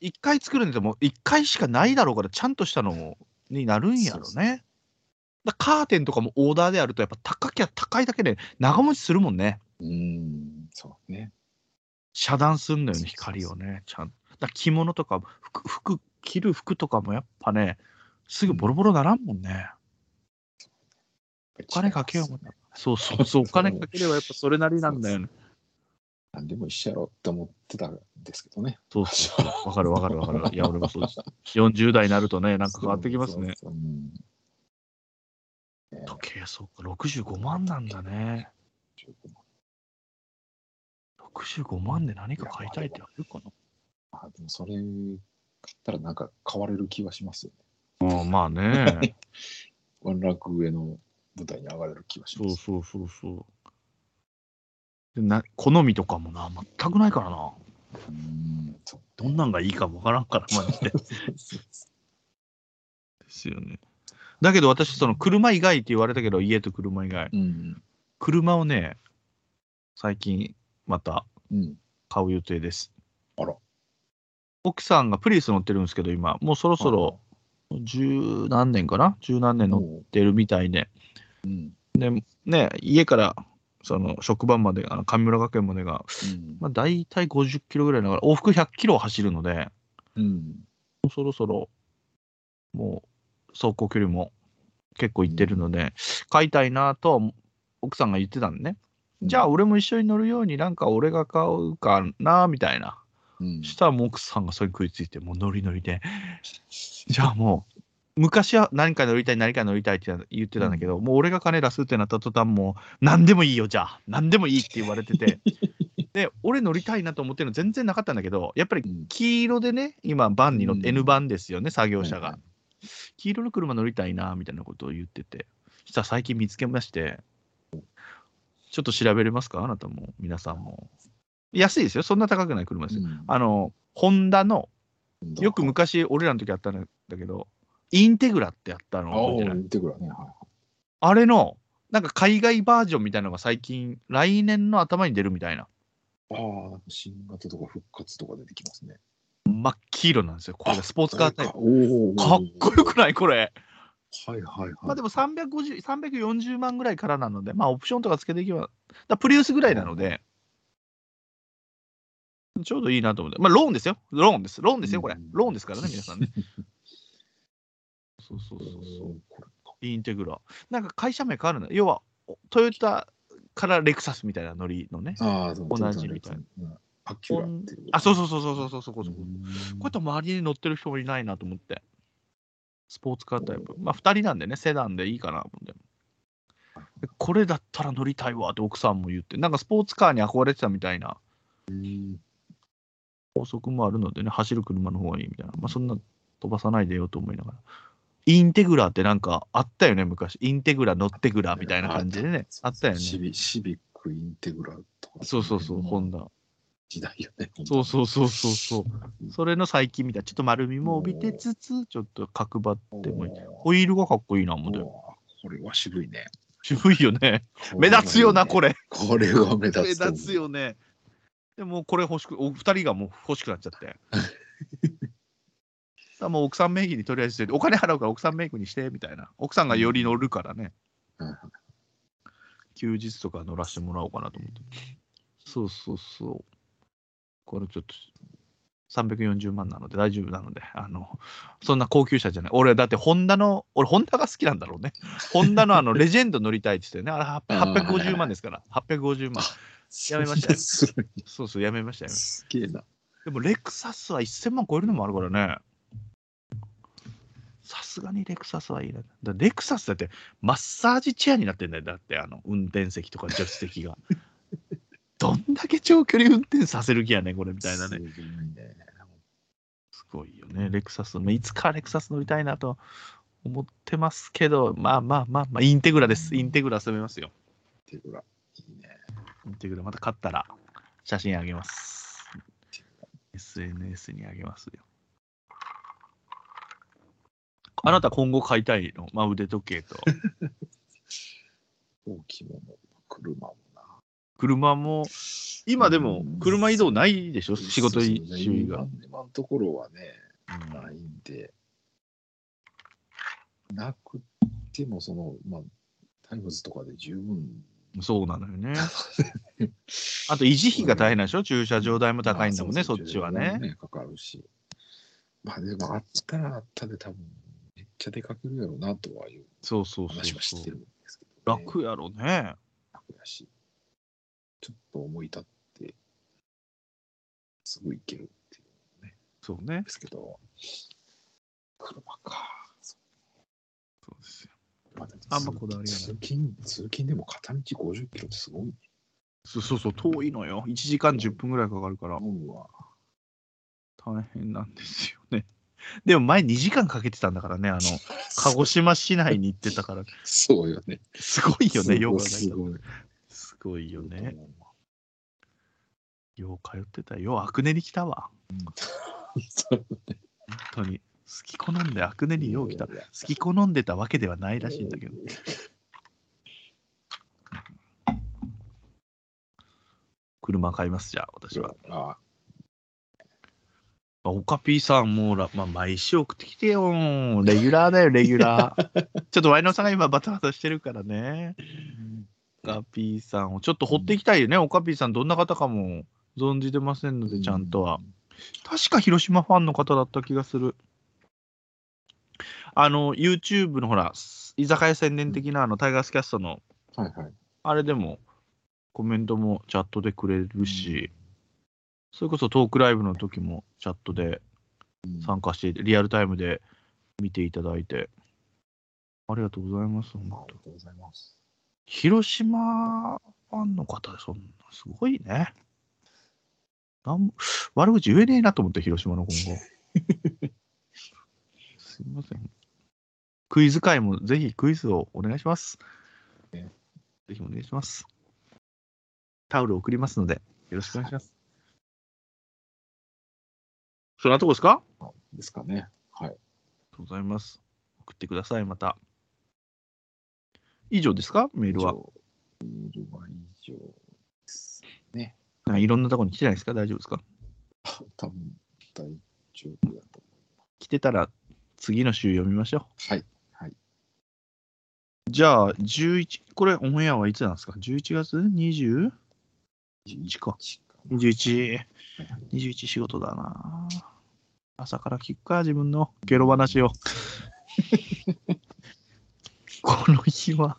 一回作るんでも一回しかないだろうから、ちゃんとしたのになるんやろそうね。だカーテンとかもオーダーであると、やっぱ高きゃ高いだけで長持ちするもんね。うん、そうね。遮断すんのよね、光をね、ちゃん着物とか服、服、着る服とかもやっぱね、すぐボロボロならんもんね。お金かけようもんね。そう そうそう、お金かければやっぱそれなりなんだよね。何でも一緒やろって思ってたんですけどね。そうそうそう。わかるわかるわかる。いや、俺もそうです。40代になるとね、なんか変わってきますね。そうそうそううんね時計、そうか、65万なんだね。65万で何か買いたいってあるかあでもそれ買ったらなんか買われる気はしますよな。ね。うん、まあね。ワンランク上の舞台に上がれる気はします。そうそうそうそう。でな好みとかもな、全くないからな。うんどんなんがいいかもわからんから、マジで。ですよね。だけど私、その車以外って言われたけど、家と車以外。うん。車をね、最近またうん。買う予定です。あら。奥さんがプリウス乗ってるんですけど、今、もうそろそろ十何年かな？十何年乗っもてるみたいで、う、うん。で、ね、家からその職場まで、あの上村学園までが、うん。まあ、大体50キロぐらいだから、往復100キロ走るので、うん。そろそろ、もう、走行距離も結構行ってるので、買いたいなとは奥さんが言ってたんでね。じゃあ、俺も一緒に乗るように、なんか俺が買うかな、みたいな。うん、したらもう奥さんがそれに食いついて、もうノリノリで。じゃあもう、昔は何か乗りたい、何か乗りたいって言ってたんだけど、もう俺が金出すってなった途端、もう、何でもいいよ、じゃあ、何でもいいって言われてて。で、俺乗りたいなと思ってるの全然なかったんだけど、やっぱりうん黄色でね、今、バンに乗って、うん N バンですよね、作業車がはいは。黄色の車乗りたいな、みたいなことを言ってて。そしたら最近見つけまして、ちょっと調べれますか？あなたも、皆さんも。安いですよ、そんな高くない車ですよ。うんあの、ホンダの、よく昔、俺らの時あったんだけど、インテグラってあったのあインテグラね。はいあれの、なんか海外バージョンみたいなのが最近、来年の頭に出るみたいな。ああ、新型とか復活とか出てきますね。真っ黄色なんですよ。これがスポーツカータイプ。かっこよくないこれ。はいはいはい。まあでも350、340万ぐらいからなので、まあオプションとかつけていけば、だプリウスぐらいなので、ちょうどいいなと思って。まあローンですよ。ローンです。ローンですよ、これうん。ローンですからね、皆さんね。そうそうそうそう。これかインテグラ。なんか会社名変わるんだ。要は、おトヨタからレクサスみたいなノリのね。ああ、同じみたいな。うんアキュラっていう。あ、そうそうそうそうそうそうそこうやって周りに乗ってる人もいないなと思って。スポーツカータイプ。まあ2人なんでね、セダンでいいかなと思って。でこれだったら乗りたいわって奥さんも言って、なんかスポーツカーに憧れてたみたいなうん法則もあるのでね、走る車の方がいいみたいな。まあそんな飛ばさないでよと思いながら。インテグラってなんかあったよね、昔。インテグラ、乗ってグラみたいな感じでね。あったよね。シビシビックインテグラとか。そうそうそう、ホンダ。ダ。時代よね。そうそうそうそうそう。それの最近みたい。ちょっと丸みも帯びてつつ、ちょっと角張ってもいい。ホイールがかっこいいな、思って。これは渋いね。渋いよね。目立つよな、これ。れ。これが目立目つと思う。立つよね。でもこれ欲しく、お二人がもう欲しくなっちゃって。だもう奥さん名義にとりあえずして、お金払うから奥さん名義にして、みたいな。奥さんがより乗るからね。うん休日とか乗らせてもらおうかなと思って。そうそうそう。これちょっと340万なので大丈夫なので、あの、そんな高級車じゃない。俺、だってホンダの、俺、ホンダが好きなんだろうね。ホンダのあの、レジェンド乗りたいって言ってね。あれあー850万ですから。850万。やめましたよすそうそう、やめましたよ。すげえな。でも、レクサスは1000万超えるのもあるからね。さすがにレクサスはいいな。だレクサスだってマッサージチェアになってんだよ。だって、あの、運転席とか助手席が。どんだけ長距離運転させる気やねん、これみたいなね。すごいね。すごいよね、レクサス。まあいつかレクサス乗りたいなと思ってますけど、まあまあまあまあ、インテグラです。インテグラ攻めますよ。インテグラ。いいね。インテグラ、また買ったら写真あげます。SNS にあげますよ。あなた今後買いたいの、まあ、腕時計と。大きいもの、車もな。車も、今でも車移動ないでしょ、仕事周周囲が。今のところはね、うんないんで、なくても、その、まあ、タイムズとかで十分。そうなのよね。あと維持費が大変なんでしょ？駐車場代も高いんだもんね、まあそっちはね。ね。かかるし。まあでも、あったらあったで多分、めっちゃ出かけるやろうなとはいうそうそうそう話は知そうってるんですけど、ね。楽やろね。楽やし、ちょっと思い立って、すぐ行けるっていうんそうねで。すけど、車か。ああんまこだわりがない通勤、通勤でも片道50キロってすごい。そうそうそう、遠いのよ。1時間10分ぐらいかかるから、思うわ。大変なんですよね。でも前2時間かけてたんだからね、あの、鹿児島市内に行ってたから、そうよね。すごいよね、よう考えたらすごい。すごいよね。よう通ってたよ。アクネリ来たわ。本当に。好き好んでアクネリよう来た。好き好んでたわけではないらしいんだけど。車買います、じゃあ、私は。ああオカピーさん、もうら、まあ、毎週送ってきてよ。レギュラーだよ、レギュラー。ちょっとワイノさんが今バタバタしてるからね。オカピーさんをちょっと掘っていきたいよね。オカピーさん、どんな方かも存じてませんので、ちゃんとは。。確か広島ファンの方だった気がする。あの、YouTube のほら、居酒屋宣伝的なあのタイガースキャストの、はいはい。あれでもコメントもチャットでくれるし、それこそトークライブの時もチャットでうん参加して、リアルタイムで見ていただいて、ありがとうございます。本当ありがとうございます。広島ファンの方でそんな、すごいね。なんも悪口言えねえなと思って、広島の今後。すいません。クイズ会もぜひクイズをお願いします。ねぜひお願いします。タオル送りますので、よろしくお願いします。そんなとこですか？ありがですかね。はい。とうございます。送ってください、また。以上ですか？メールは。メールは以上ですね。いろんなところに来てないですか？大丈夫ですか？多分大丈夫だと来てたら次の週読みましょ思う。はい。う。じゃあ、11、これオンエアはいつなんですか ?11 月？20? 11か。か21。21仕事だな。朝から聞くか、自分のゲロ話を。この日は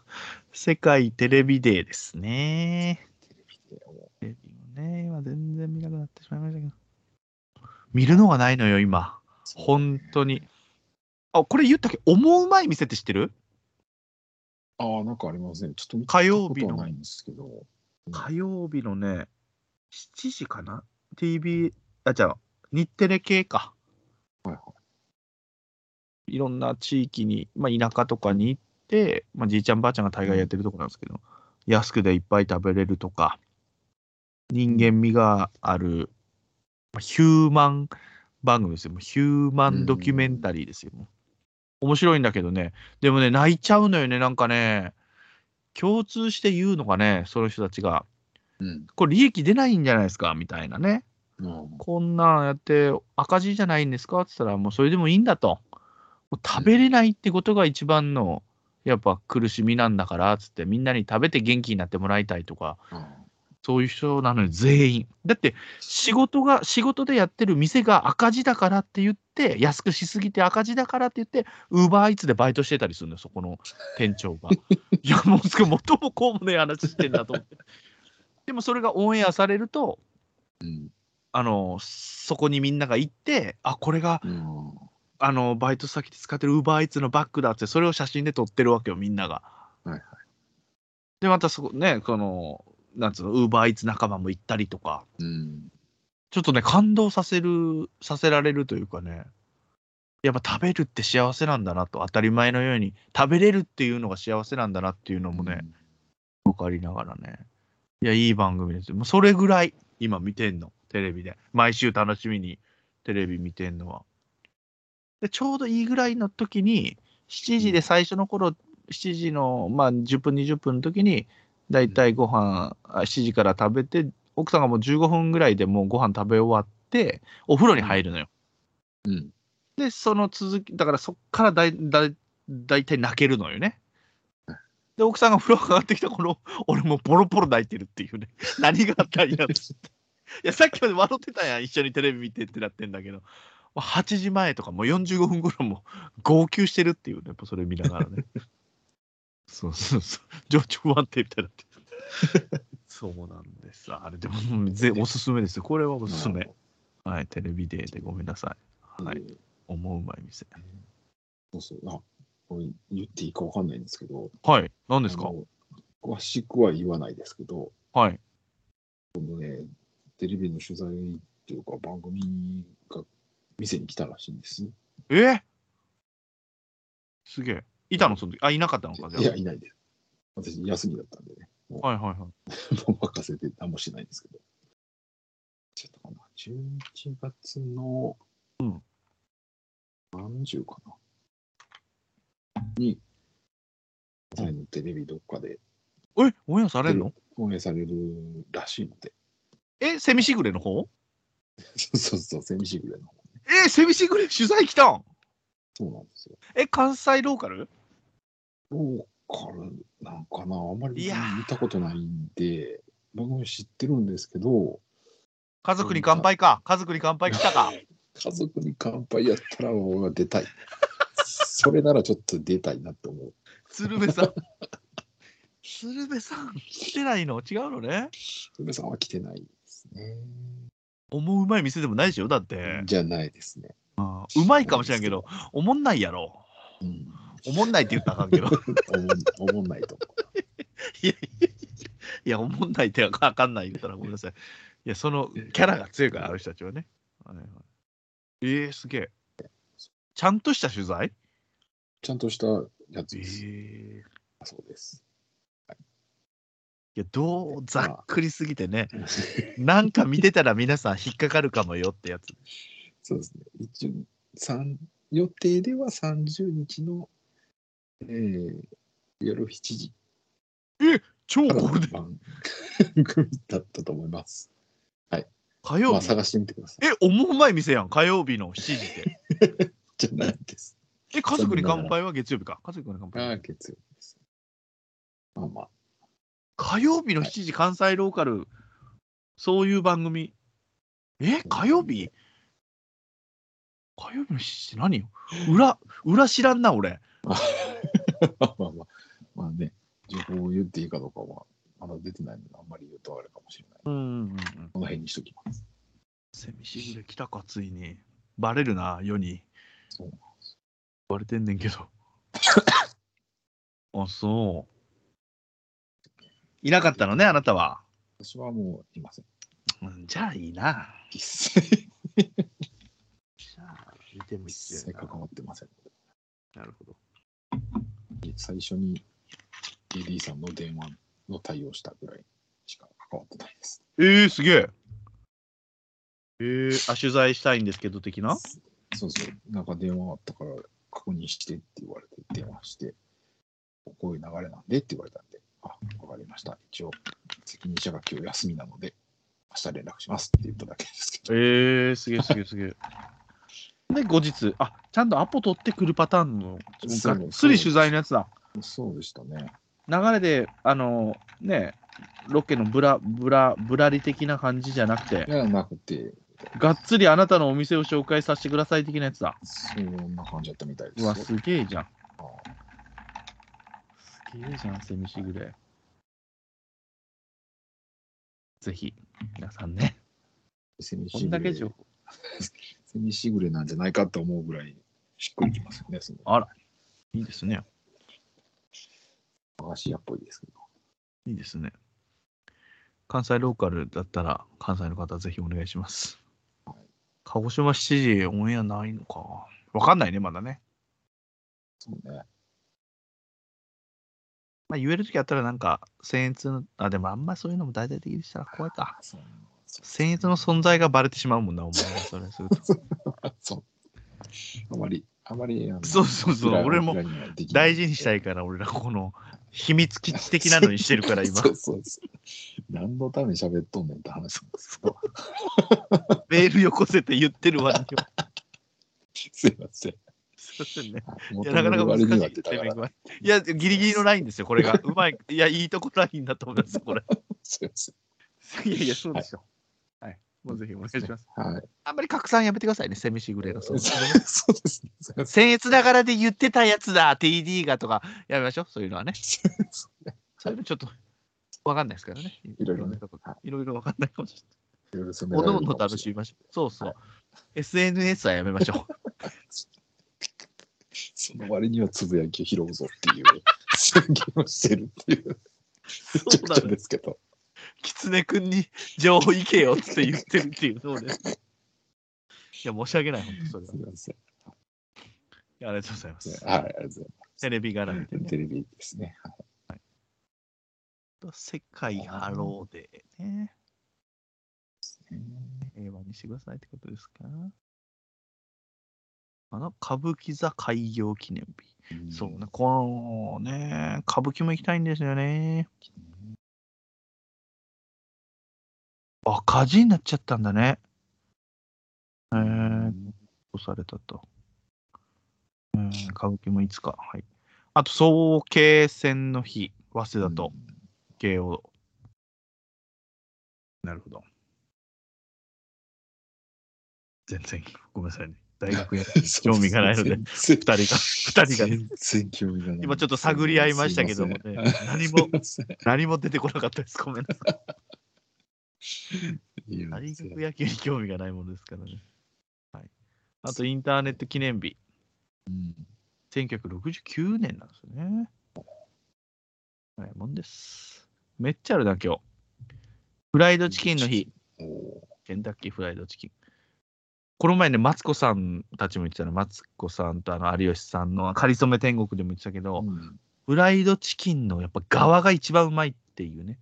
世界テレビデーですね。テレビでもテレビもね、今全然見なくなってしまいましたけど。見るのがないのよ、今。本当に。あ、これ言ったっけ？思うまい店って知ってる？ああ、なんかありますね。ちょっと見た火曜日のことはないんですけど。火曜日のね、7時かな ?TV、あ、じゃあ、日テレ系か。はいはいろんな地域に、まあ、田舎とかに行って、まあ、じいちゃんばあちゃんが大概やってるとこなんですけど、安くでいっぱい食べれるとか、人間味がある、まあヒューマン番組ですよ。ヒューマンドキュメンタリーですよ。もう面白いんだけどね。でもね、泣いちゃうのよね。なんかね、共通して言うのがね、その人たちが、うん。これ利益出ないんじゃないですか？みたいなね。うんこんなんやって赤字じゃないんですか？って言ったら、もうそれでもいいんだと。もう食べれないってことが一番の、やっぱ苦しみなんだから、つって、みんなに食べて元気になってもらいたいとか、あそういう人なのに全員。だって、仕事が、仕事でやってる店が赤字だからって言って、安くしすぎて赤字だからって言って、ウーバーイーツでバイトしてたりするのよ、そこの店長が。いや、もう、すごい元もこうもねえ話してんだと思って。でもそれがオンエアされると、うん。あの、そこにみんなが行って、あ、これが、うん。あの、バイト先で使ってるウーバーイーツのバッグだって、それを写真で撮ってるわけよ、みんなが。はいはい。で、またそこね、この、なんつうの、ウーバーイーツ仲間も行ったりとか、うん。ちょっとね、感動させる、させられるというかね、やっぱ食べるって幸せなんだなと、当たり前のように、食べれるっていうのが幸せなんだなっていうのもね、分かりながらね、いや、いい番組ですよ。もうそれぐらい、今見てんの、テレビで。毎週楽しみにテレビ見てんのは。で、ちょうどいいぐらいの時に、7時で最初の頃、7時の、まあ、10分、20分の時に、だいたいご飯、あ7時から食べて、奥さんがもう15分ぐらいでもうご飯食べ終わって、お風呂に入るのよ。うん。で、その続き、だからそっからだいだいだいたい泣けるのよね。で、奥さんが風呂上がってきた頃、俺もうボロボロ泣いてるっていうね。何があったんやつって。いや、さっきまで笑ってたやん、一緒にテレビ見てってなってんだけど、もう8時前とかもう45分頃もう号泣してるっていうね、やっぱそれ見ながらね。そうそうそう。情緒不安定みたいになってる。そうなんです。あれでも、うんぜおすすめですよ。これはおすすめ。はい、テレビデーでごめんなさい。はいえー思ううまい店。そうそう。あ、これ言っていいかわかんないんですけど。はい、何ですか？詳しくは言わないですけど、はい。テレビの取材っていうか番組が店に来たらしいんです。え？すげえ。いたの？その時？あ、いなかったのか？じゃあいや、いないです。私、休みだったんでね。はいはいはい。もう任せて何もしないんですけど。ちょっとかな？11月の、うん。何十かな？に、テレビどっかでえ、オンエアされるの？放映されるらしいので。え、セミシグレの方？そうそうそう、セミシグレの方。え、セミシグレ取材来たん？そうなんですよ。え、関西ローカル？ローカルなんかな、あんまり見たことないんで、番組知ってるんですけど、家族に乾杯か。家族に乾杯来たか。家族に乾杯やったら俺は出たい。それならちょっと出たいなって思う。鶴瓶さん。鶴瓶さん来てないの？違うのね。宇部さんは来てないですね。思ううまい店でもないでしょ？だって。じゃないですね。うまいかもしれんけど、おもんないやろ。うん。おもんないって言ったらあかんけど。おもんないと思いやいやいや、おもんないってあかんない言ったらごめんなさい。いや、そのキャラが強いから、ある人たちはね。はいはい、えー、すげえ。ちゃんとした取材？う。ちゃんとしたやつえです。ー、いそうです。や、どうざっくりすぎてね。なんか見てたら皆さん引っかかるかもよってやつ。そうですね。一応、三予定では30日の、えー、夜7時から超ゴールデン。番組だったと思います。まあ、火曜日？探してみてください。え、思うまい店やん。火曜日の7時で。じゃないです。え、家族に乾杯は月曜日か。家族に乾あ杯。あ、月曜日です。まあまあ、火曜日の7時、関西ローカル、そういう番組？え、火曜日？火曜日の7時何よ？裏、裏知らんな、俺。まあまあまあ、まあね、情報を言っていいかどうかは、まだ出てないので、あんまり言うとあれかもしれない。うんうんうん。この辺にしときます。セミシグレ来たか、ついに。バレるな、世に。そうなんバレてんねんけど。あ、そう。いなかったのね、あなたは。私はもういません。うん、じゃあいいな。一切、じゃあ、見てもいい一切関わってません。なるほど。最初に AD さんの電話の対応したぐらいしか関わってないです。えー、すげえ。えー、あ、取材したいんですけど、的な？そうそう、なんか電話あったから確認してって言われて電話して、こういう流れなんでって言われたんで、あ、わかりました。一応、責任者が今日休みなので、明日連絡しますって言っただけですけど。えー、すげえすげえすげえ。で、後日、あ、ちゃんとアポ取ってくるパターンの、がっつり取材のやつだ。そうでしたね。流れで、あの、ね、ロケのブラ、ブラ、ブラリ的な感じじゃなくてなくて、がっつりあなたのお店を紹介させてください的なやつだ。そんな感じだったみたいですよ。うわ、すげえじゃん。あすげえじゃん、セミシグレ。ぜひ、皆さんね、セミこシグレんだけ情報。セミシグレなんじゃないかと思うぐらいしっくりきますよね。そのあら、いいですね。和菓子屋っぽいですけど。いいですね。関西ローカルだったら、関西の方、ぜひお願いします。鹿児島7時オンエアないのか。わかんないね、まだね。そうね。まあ、言えるときあったら、なんか、僭越の、あ、でもあんまそういうのも大々的にしたら怖いか。そう僭越の存在がバレてしまうもんな、お前はそれすると。そう。あまり、あまり、そうそうそう平俺も大事にしたいから、俺らこの秘密基地的なのにしてるから、今。そうそうそう。何のために喋っとんねんって話なんです。メールよこせって言ってる割には。すいません。すいませんね。い求や、なかなか難しい。いや、ギリギリのラインですよ、これが。うまい。いや、いいとこラインだと思います、これ。すいません。いやいや、そうですよ。はい。もうぜひお願いします。はい。あんまり拡散やめてくださいね、セミシグレの。そそううそうですね。僭越ながらで言ってたやつだ、TD がとか、やめましょう、そういうのはね。そういうのちょっと、わかんないですからね。いろいろねいろいろわかんないかもしれない。おのおの楽しみましょう。そうそう。SNS はやめましょう。その割にはつぶやきを拾うぞっていう宣言をしてるっていう。め ちゃくちゃですけど。狐くんに情報行けよって言ってるっていう、そうです。いや、申し訳ない、本当それは。いすみません。やありがとうございます。はい、ありがとうございテレビ絡みでます。ね。テレビですね。はい世界ハローでね、平和にしてくださいってことですか？あの、歌舞伎座開業記念日。そうね、このね、歌舞伎も行きたいんですよね。あ、火事になっちゃったんだね。えー、とされたと。うん、歌舞伎もいつか。はい。あと、早慶戦の日、早稲田と慶応。なるほど。全然、ごめんなさいね。大学へ 興味がないので、全然二人が、二人がね、全然興味がない。今ちょっと探り合いましたけどもね何も何も出てこなかったです。ごめんなさい。大学野球に興味がないものですからね。はい。あと、インターネット記念日。うん1969年なんですよね。はい、もんです。めっちゃあるな、今日。フライドチキンの日。ケンタッキーフライドチキン。この前ね、マツコさんたちも言ってたの、マツコさんとあの有吉さんのかりそめ天国でも言ってたけど、うんフライドチキンのやっぱ側が一番うまいっていうね。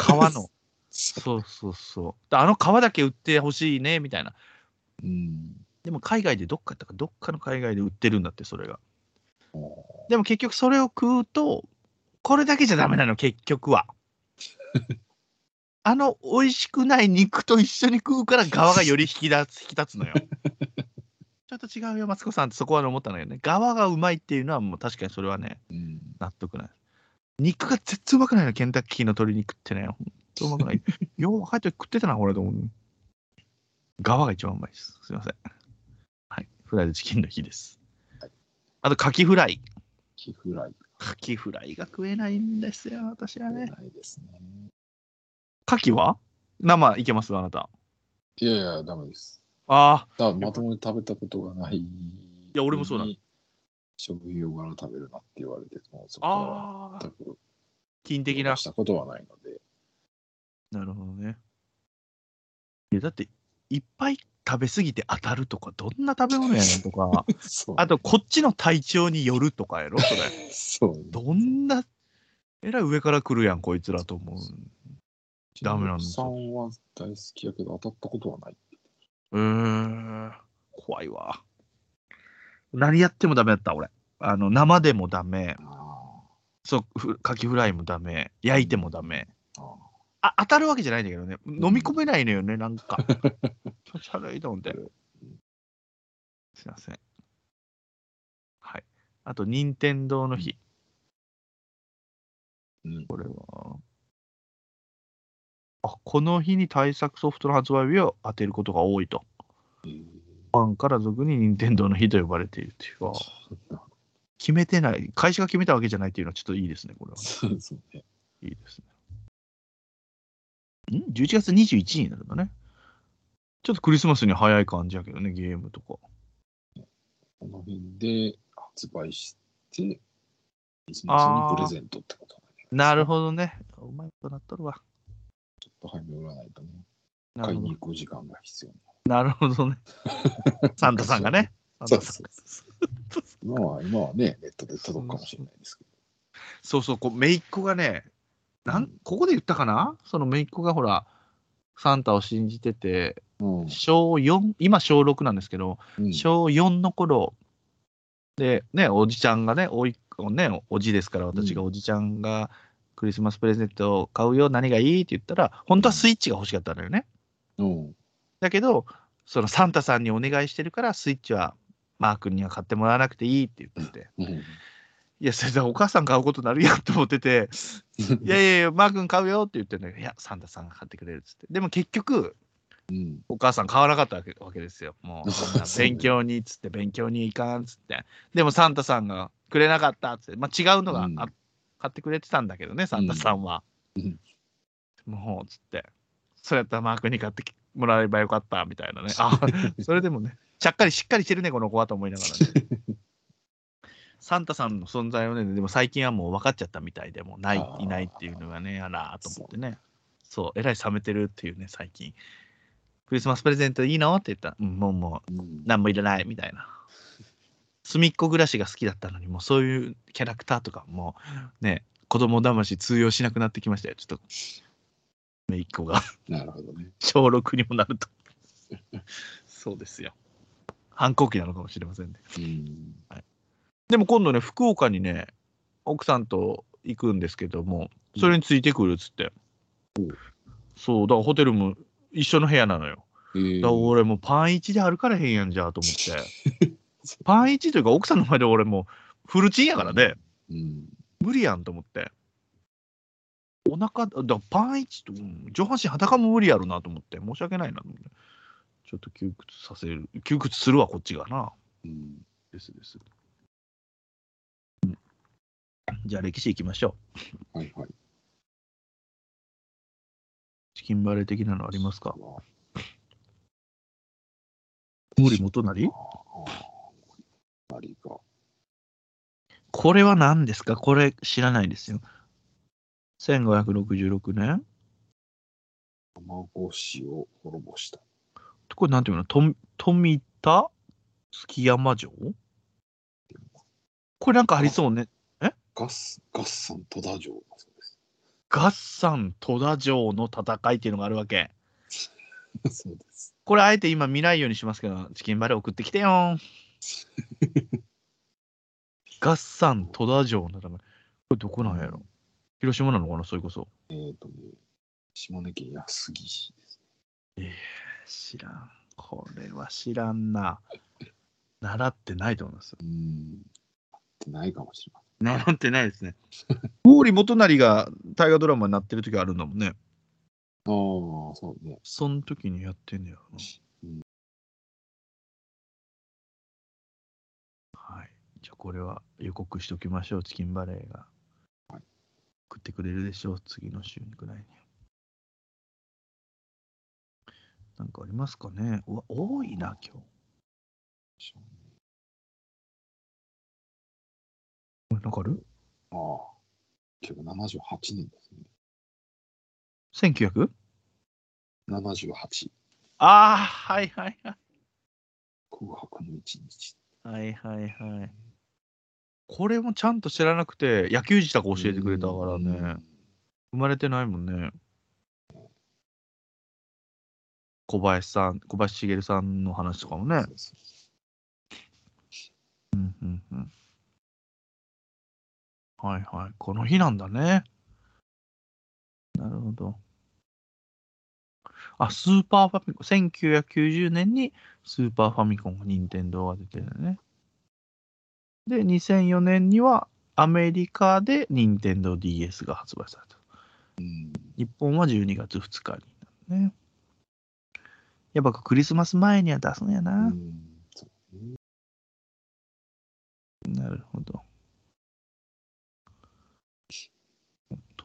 皮の。そうそうそう。であの皮だけ売ってほしいね、みたいな。うんでも海外でどっかやったか、どっかの海外で売ってるんだって、それが。おでも結局それを食うと、これだけじゃダメなの、結局は。あの美味しくない肉と一緒に食うから側がより引き立つ引き立つのよ。ちょっと違うよ、マツコさんってそこは思ったんだけどね。側がうまいっていうのはもう確かにそれはね、ーうん納得ない。肉が絶対うまくないの、ケンタッキーの鶏肉ってね。ほんとうまくない。よう若い時食ってたな、これと思う。側が一番うまいです。すいません。はい。フライドチキンの日ですはい。あと、カキフライ。キフライカキフライが食えないんですよ、私はね。ないですね。カキは？生いけますあなた。いやいや、ダメです。ああ、まともに食べたことがない。いや俺もそうなの食用柄食べるなって言われても、そこからああ、全く金的なし。たことはないので。なるほどね。いや、だって、いっぱい食べ過ぎて当たるとか、どんな食べ物やねんとか、あと、こっちの体調によるとかやろ、それ。そう。どんな、えらい上から来るやん、こいつらと思う。ダメなんですさんは大好きやけど当たったことはない。うーん、怖いわ。何やってもダメだった、俺。あの、生でもダメ。あそう、ふカキフライもダメ。焼いてもダメ。あああ、当たるわけじゃないんだけどね。飲み込めないのよね、なんか。気 持ち悪いと思って。すいません。はい。あと、任天堂の日。うんこれは。あ、この日に対策ソフトの発売日を当てることが多いと。えーファンから俗に任天堂の日と呼ばれているっていう。あ決めてない。会社が決めたわけじゃないっていうのはちょっといいですね、これは。そうそうね。いいですね。ん ?11 月21日になるんだね。ちょっとクリスマスに早い感じやけどね、ゲームとか。この辺で発売して、クリスマスにプレゼントってことね。なるほどね。うまいことなっとるわ。ちょっと早め売らないとね、なるほど買いに行く時間が必要なるほどね。サンタさんがね。サンタさんそう今は、今はね、ネットで届くかもしれないですけそうそう、こう、姪っ子がね、なんうんここで言ったかな？その姪っ子がほら、サンタを信じてて、ど。小4、今小6なんですけど、うん。小4の頃で、ね、おじちゃんがね、おいね、おじですから、私がうんおじちゃんがクリスマスプレゼントを買うよ、何がいいって言ったら、本当はスイッチが欲しかったのよね。うん。だけど、そのサンタさんにお願いしてるから、スイッチはマー君には買ってもらわなくていいって言ってて、うん。いや、それじゃお母さん買うことになるやんと思ってて、いやいやいや、マー君買うよって言ってんだけど、いや、サンタさんが買ってくれるっつって。でも結局、うん。お母さん買わなかったわけわけですよ。もう、勉強にっつって、勉強に行かんっつって。でもサンタさんがくれなかったっつって、まあ、違うのがあ、うん買ってくれてたんだけどね、サンタさんは。うんもう、つって。それやったらマークに買ってきもらえばよかったみたいなね。あ、それでもね、ちゃっかりしっかりしてるね、この子はと思いながらね。サンタさんの存在をね、でも最近はもう分かっちゃったみたいで、もうないいないっていうのがね、あらーと思ってね。そう、えらい冷めてるっていうね、最近。クリスマスプレゼントいいの？って言ったら、うん、もうもう、うん。何もいらないみたいな。隅っこ暮らしが好きだったのに、もうそういうキャラクターとかもうね、子供魂通用しなくなってきましたよ、ちょっと。めいっ子がなるほどね。小6にもなると。そうですよ。反抗期なのかもしれませんね。うん。でも今度ね、福岡にね、奥さんと行くんですけども、それについてくるっつって。うんそう、だからホテルも一緒の部屋なのよ。えーだから俺もうパン1で歩かれへんやんじゃと思って。パン1というか奥さんの前で俺もうフルチンやからね、うん。無理やんと思って。お腹、だパン1と、うん上半身裸も無理やろなと思って、申し訳ないなと思って。ちょっと窮屈させる、窮屈するわ、こっちがな。うん。ですです。うんじゃあ歴史いきましょう。はいはい。チキンバレー的なのありますか？わ森元成？これは何ですか？これ知らないですよ。1566年？卵氏を滅ぼした。これなんていうの？と富田月山城？これなんかありそうね。ガス、ガッサン戸田城だそうです。合算戸田城の戦いっていうのがあるわけ。そうです。これあえて今見ないようにしますけど、チキンバレー送ってきてよーん。合算戸田城の戦い。これどこなんやろ？広島なのかな？それこそ。えっ、とね、島根県安来市です。知らん。これは知らんな。習ってないと思います。うん。合ってないかもしれま習ってないですね。毛利元就が大河ドラマになってる時あるんだもんね。ああ、そうね。その時にやってんねやろな。うんはい。じゃあこれは予告しておきましょう。チキンバレーが。はい食ってくれるでしょう。次の週ぐらいに。なんかありますかねうわ、多いな、今日。なんかある？ああ。今日78年ですね。?1900? 78。ああ、はいはいはい。空白の一日。はいはいはい。これもちゃんと知らなくて、野球自体教えてくれたからね。生まれてないもんね。小林さん、小林茂さんの話とかもねうんうんうん。はいはい。この日なんだね。なるほど。あ、スーパーファミコン、1990年にスーパーファミコンが任天堂が出てるね。で、2004年にはアメリカで任天堂 DS が発売された。うん。日本は12月2日になるね。やっぱクリスマス前には出すんやうな。なるほど。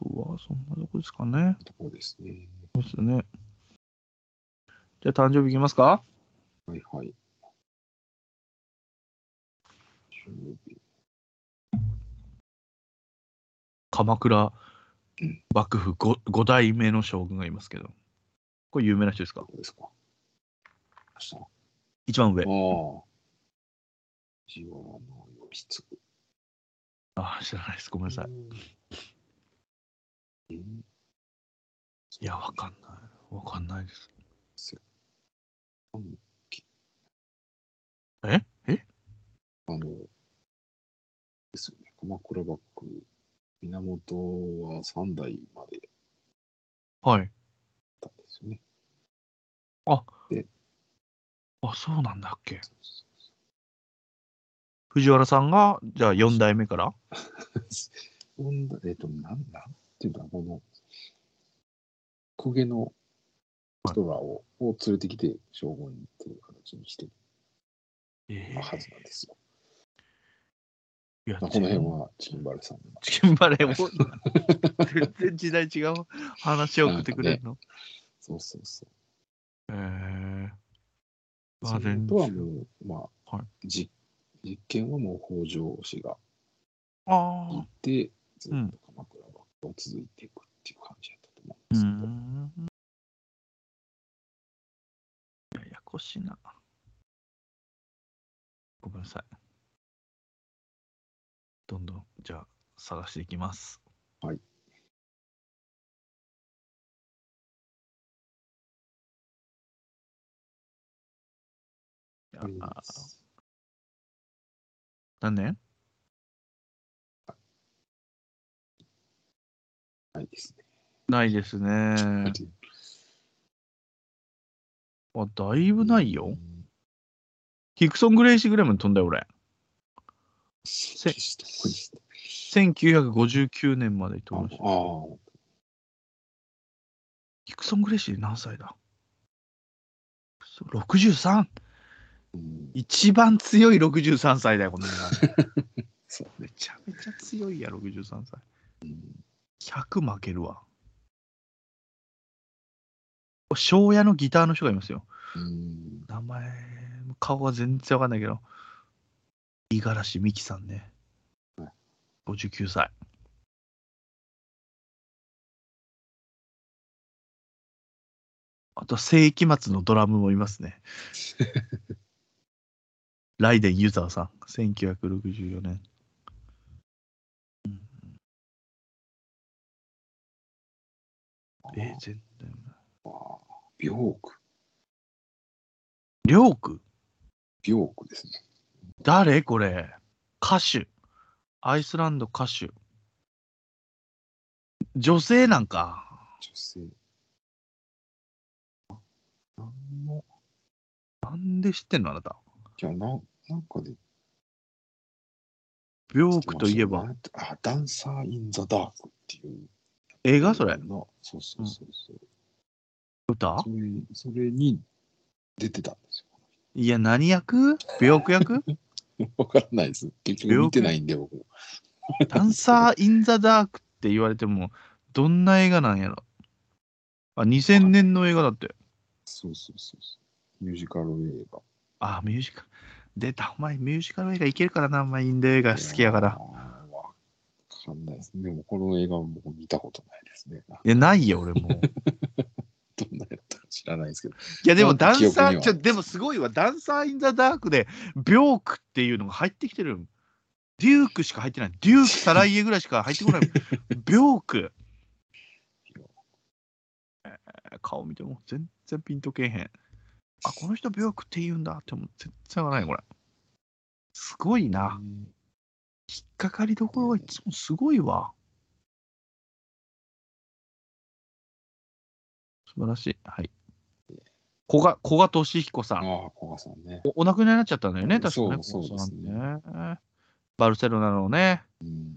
とは、そんなとこですかね。ところですね。そうですね。じゃあ、誕生日いきますか？はいはい。鎌倉うん幕府 5, 5代目の将軍がいますけど。これ有名な人ですか？ですか一番上。ああ、知らないです。ごめんなさい。うん。いや、わかんない。わかんないです。え？え？あの、ですよね。鎌倉幕府源は3代まではい。たんですよね。あ、そうなんだっけ。そうそ藤原さんが、じゃあ4代目から？う 四代えっと、なん、なんていうんだ、この、公家の人らを,、を連れてきて将軍っていう形にしてえたはずなんですよ。いやまあ、この辺はチキンバレさんの。チキンバレーも全然時代違う話を送ってくれるの？そうそうそう。へえまそのあ全とは然。もう、まあ、は実実験はもう北条氏が。いて、ずっうんと鎌倉幕府を続いていくっていう感じだったと思ううんですけど、ん。ややこしいな。ごめんなさい。どんどん、じゃあ、探していきます。はい。何年？ないですね。ないですね。あ、だいぶないよ。ヒクソン・グレイシー・グレムに飛んだよ、俺。せしたこにした1959年まで飛あびましヒクソン・グレイシー何歳だ ?63! うん一番強い63歳だよ、この今 そうめちゃめちゃ強いや、63歳。うん100負けるわ。庄屋のギターの人がいますよ。うん名前、顔は全然わかんないけど、五十嵐美樹さんねはい。59歳。あと、世紀末のドラムもいますね。ライデン・ユザーさん、1964年。え、全然。ああ病区。りょうく病区ですね。誰？これ歌手。アイスランド歌手。女性なんか。女性。あなんの、なんで知ってんのあなた？じゃあ、なんなんかで。病区といえば、あ、ダンサー・イン・ザ・ダークっていう。映画？それのそうそうそうそう。歌それそれに出てたんですいや、何役？病区役？よ。わからないです。結局見てないんで、僕も。ダンサー・イン・ザ・ダークって言われても、どんな映画なんやろ？あ、2000年の映画だって。そうそうそうそう。ミュージカル映画。あ、ミュージカル。出た。お前、ミュージカル映画いけるからな。お前、インド映画好きやから。かんないです。でも、この映画は僕見たことないですね。いや、ないよ、俺も。どんなやったか知らないですけど。いやでもダンサー、ちょでもすごいわ、ダンサー・イン・ザ・ダークで、ビョークっていうのが入ってきてる。デュークしか入ってない。デューク・サライエぐらいしか入ってこない。ビョーク。えー顔見ても全然ピンとけえへん。あ、この人ビョークって言うんだって思う。全然わない、これ。すごいな。引っかかりどころがいつもすごいわ。素晴らしい。はい。古賀、古賀俊彦さん。ああ、古賀さんね。おお亡くなりになっちゃったんだよね、確かね。そうそうですねバルセロナのね、うん。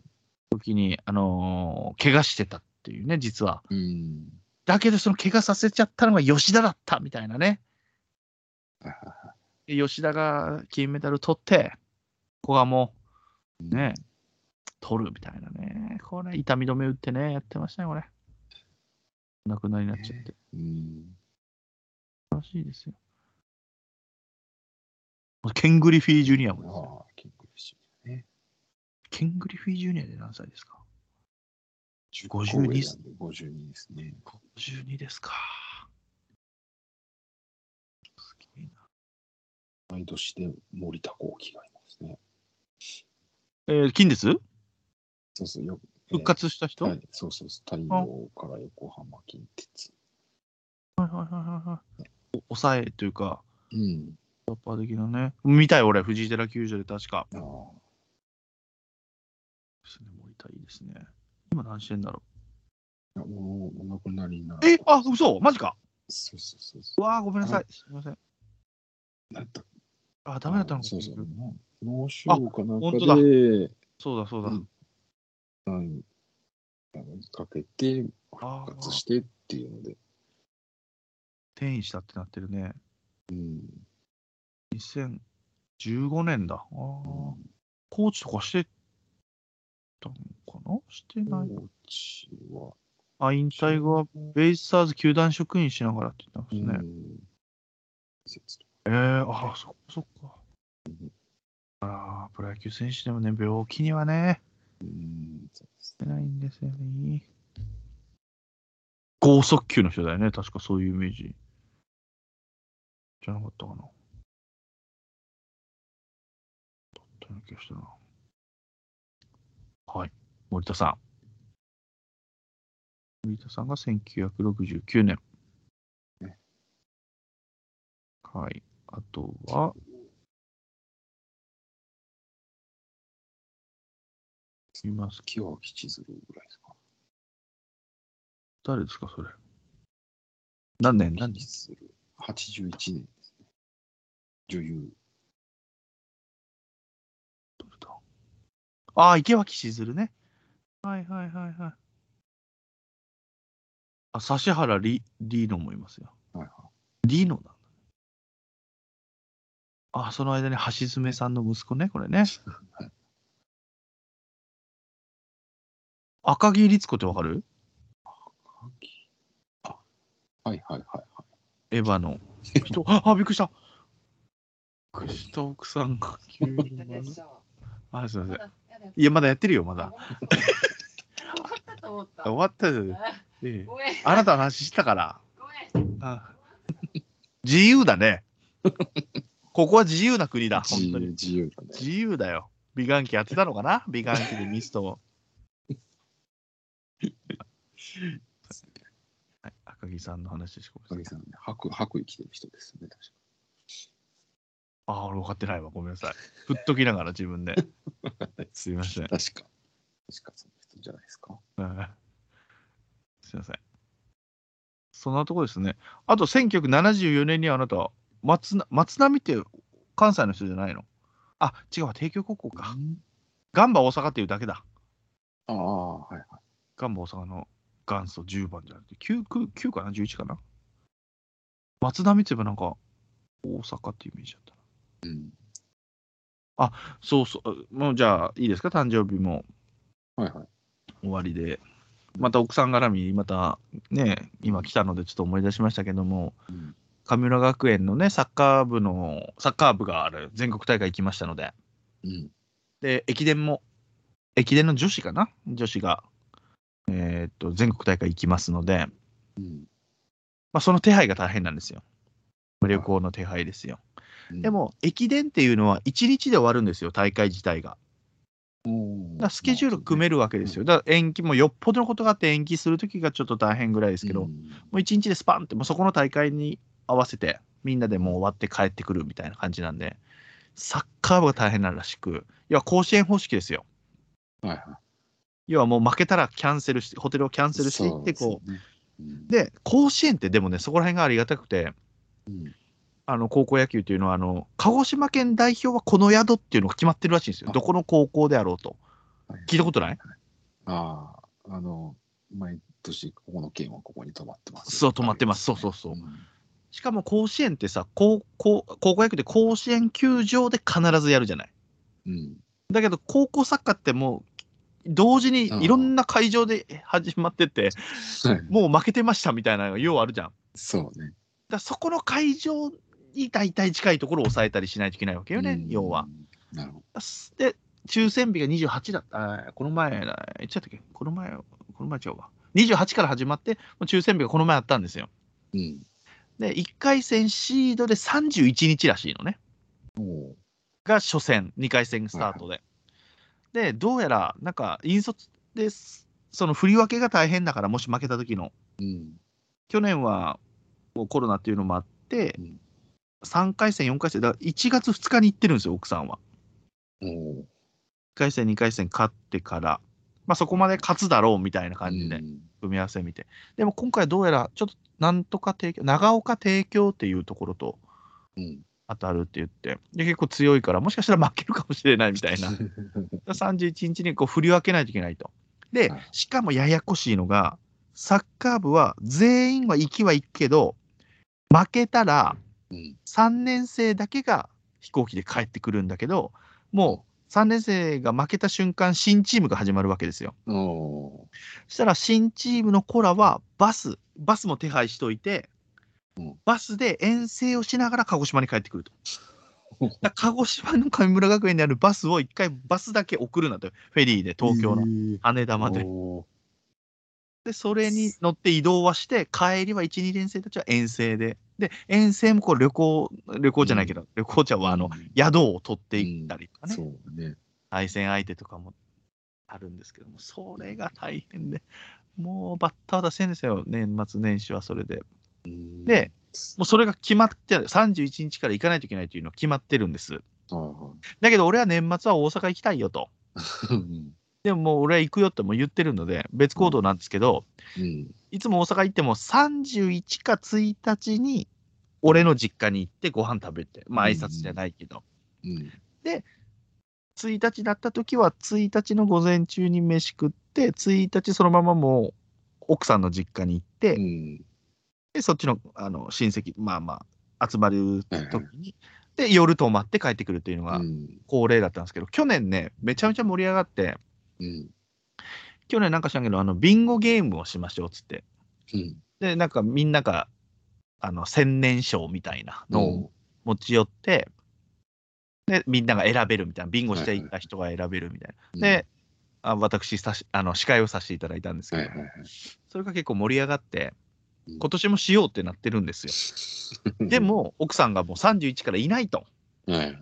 時に、あのー怪我してたっていうね、実は。うん。だけど、その怪我させちゃったのが吉田だったみたいなね。吉田が金メダル取って、古賀もいね、取るみたいなね。これ、痛み止め打ってね、やってましたね、これ。お亡くなりになっちゃって。うん。らしいですよ。ケン・グリフィー・ジュニアもですよああ、キングフィッシュね。ケン・グリフィー・ジュニアで何歳ですか？10 52個上なんで52ですね。52ですか。すげえな毎年で森田幸喜がいますね。えー、金ですそうそう、よく。復活した人、はい、そうそうそう、太陽から横浜近鉄。はいはいはいはいはい。お抑えというか、うん。ラッパー的なね。見たい俺、藤井寺球場で確か。ああ、ですね、森田いいですね。今何してんだろいやもう、お亡くなりになう。え、あ、嘘マジか。そうそうそうそうわあ、ごめんなさい。すみません。う。なんだあ、ダメだったのか。そうそう。な脳腫あ瘍かなんかで、そうだ、そうだ。うんかけて、あ復活してっていうので、転移したってなってるね。うん。2015年だ。ああ、コーチとかしてたのかな？してない。コーチは、あ、引退後はベイスターズ球団職員しながらって言ってますね。うんええああ、そっかそっか。ああ、プロ野球選手でもね、病気にはね、うんそうです出ないんですよね。剛速球の人だよね、確かそういうイメージ。じゃなかったかな。だったような気がしたな。はい、森田さん。森田さんが1969年。ねはい。あとは、います。清脇千鶴ぐらいですか？誰ですか、それ？何年？何年千鶴81年ですね。女優。どれだ？ああ、池脇しずるね。はいはいはいはい。あ、指原リリーノもいますよ。はいはリーノなんだ。あ、その間に橋爪さんの息子ね、これね。赤木律子ってわかる？い。あ、はいはいはいはい。エヴァの 人。あ、あびっくりした。びっくりした奥さんが急に。あ、すいません。いや、まだやってるよ、まだ。終わったと思った。終わったよ。あえん。あなたの話したから。ごめん。あ自由だね。ここは自由な国だ、本当に。自由だね。自由だよ。美顔器やってたのかな？美顔器でミストを。はい、赤木さんの話です。ごめんなさんね、白白衣着てる人ですね、確かああ、俺分かってないわ。ごめんなさい。振っときながら自分で。すいません。確か。確かその人じゃないですか。うんすいません。そんなとこですね。あと、1974年にあなた、松な松並って関西の人じゃないの？あ、違うわ、帝京高校か。ガンバ大阪っていうだけだ。ああ、はいはい。ガンバ大阪の元祖10番じゃなくて、9, 9, 9かな ?11 かな？松並って言えばなんか、大阪っていうイメージだったな。うん。そうそう。もうじゃあ、いいですか？誕生日もはいはい。終わりで。また奥さん絡み、またね、今来たのでちょっと思い出しましたけども、うん神村学園のね、サッカー部の、サッカー部がある全国大会行きましたので、うん。で、駅伝も、駅伝の女子かな？女子が、えーっと、全国大会行きますので、うん。まあ、その手配が大変なんですよ。旅行の手配ですよ。うんで、も、駅伝っていうのは1日で終わるんですよ、大会自体が。だスケジュール組めるわけですよ。だから延期もよっぽどのことがあって延期するときがちょっと大変ぐらいですけど、もうんう1日でスパンって、もうそこの大会に合わせて、みんなでもう終わって帰ってくるみたいな感じなんで、サッカー部が大変ならしく、要は甲子園方式ですよ。はいは要はもう負けたらキャンセルして、ホテルをキャンい。セルしていって、こう。う。うんで、甲子園ってでもね、そこら辺がありがたくて、うんあの高校野球っていうのはあの、鹿児島県代表はこの宿っていうのが決まってるらしいんですよ。あどこの高校であろうと。はい聞いたことない？ああ、あの、毎年ここの県はここに泊まってます。そう泊まってますそうそうそううんしかも甲子園ってさ、高校高校野球で甲子園球場で必ずやるじゃない。うん。だけど、高校サッカーってもう、同時にいろんな会場で始まってて、はいもう負けてましたみたいなのがようあるじゃん。そうね。らそこの会場に大体近いところを抑えたりしないといけないわけよね、うん要は。。なるほで、抽選日が28だった。この前だ、いつやったっけ？この前、この前違うわ。28から始まって、抽選日がこの前あったんですよ。ど。うん。で、1回戦シードで31日らしいのね。が初戦、2回戦スタートで。で、どうやら、なんか、引率です。その振り分けが大変だから、もし負けた時の。うん。去年はもうコロナっていうのもあって、うん3回戦、4回戦、だから1月2日に行ってるんですよ、奥さんは。おう1回戦、2回戦勝ってから。まあ、そこまで勝つだろうみたいな感じで、うん組み合わせ見て。でも今回どうやら、ちょっとなんとか提供、長岡提供っていうところとうん。当たるって言って、で結構強いから、もしかしたら負けるかもしれないみたいな。31日にこう振り分けないといけないと。ではい、しかもややこしいのが、サッカー部は全員は行きは行くけど、負けたらうん。3年生だけが飛行機で帰ってくるんだけど、もう3年生が負けた瞬間、新チームが始まるわけですよ。おそしたら新チームの子らはバス、バスも手配しといてうん、バスで遠征をしながら鹿児島に帰ってくると。鹿児島の神村学園にあるバスを一回バスだけ送るなと、フェリーで東京のの羽田まで。おで、それに乗って移動はして、帰りは1、2年生たちは遠征で。で、遠征もこう旅行、旅行じゃないけど、旅行者はあの、宿を取っていったりとかね、そうね。対戦相手とかもあるんですけども、それが大変で、もうバッター出せんですよ、年末年始はそれで。うんで、もうそれが決まって、31日から行かないといけないというのは決まってるんです。はだけど俺は年末は大阪行きたいよと。でももう俺は行くよってもう言ってるので、別行動なんですけど、うん。いつも大阪行っても31か1日に俺の実家に行ってご飯食べて、まあ挨拶じゃないけど、うん。1日になった時は1日の午前中に飯食って、1日そのままもう奥さんの実家に行って、うん。でそっちのあの親戚、まあまあ集まる時に、で夜泊まって帰ってくるっていうのがうん。恒例だったんですけど、去年ね、めちゃめちゃ盛り上がって、うん。去年なんか知らんけど、あのビンゴゲームをしましょうっつって、うん。で、なんかみんながあの千年賞みたいなのを持ち寄って、で、みんなが選べるみたいな、ビンゴしていった人が選べるみたいな。で、あ私さしあの、司会をさせていただいたんですけど、はいはいはい。それが結構盛り上がって、うん今年もしようってなってるんですよ。で、も、奥さんがもう31からいないと。はいはい。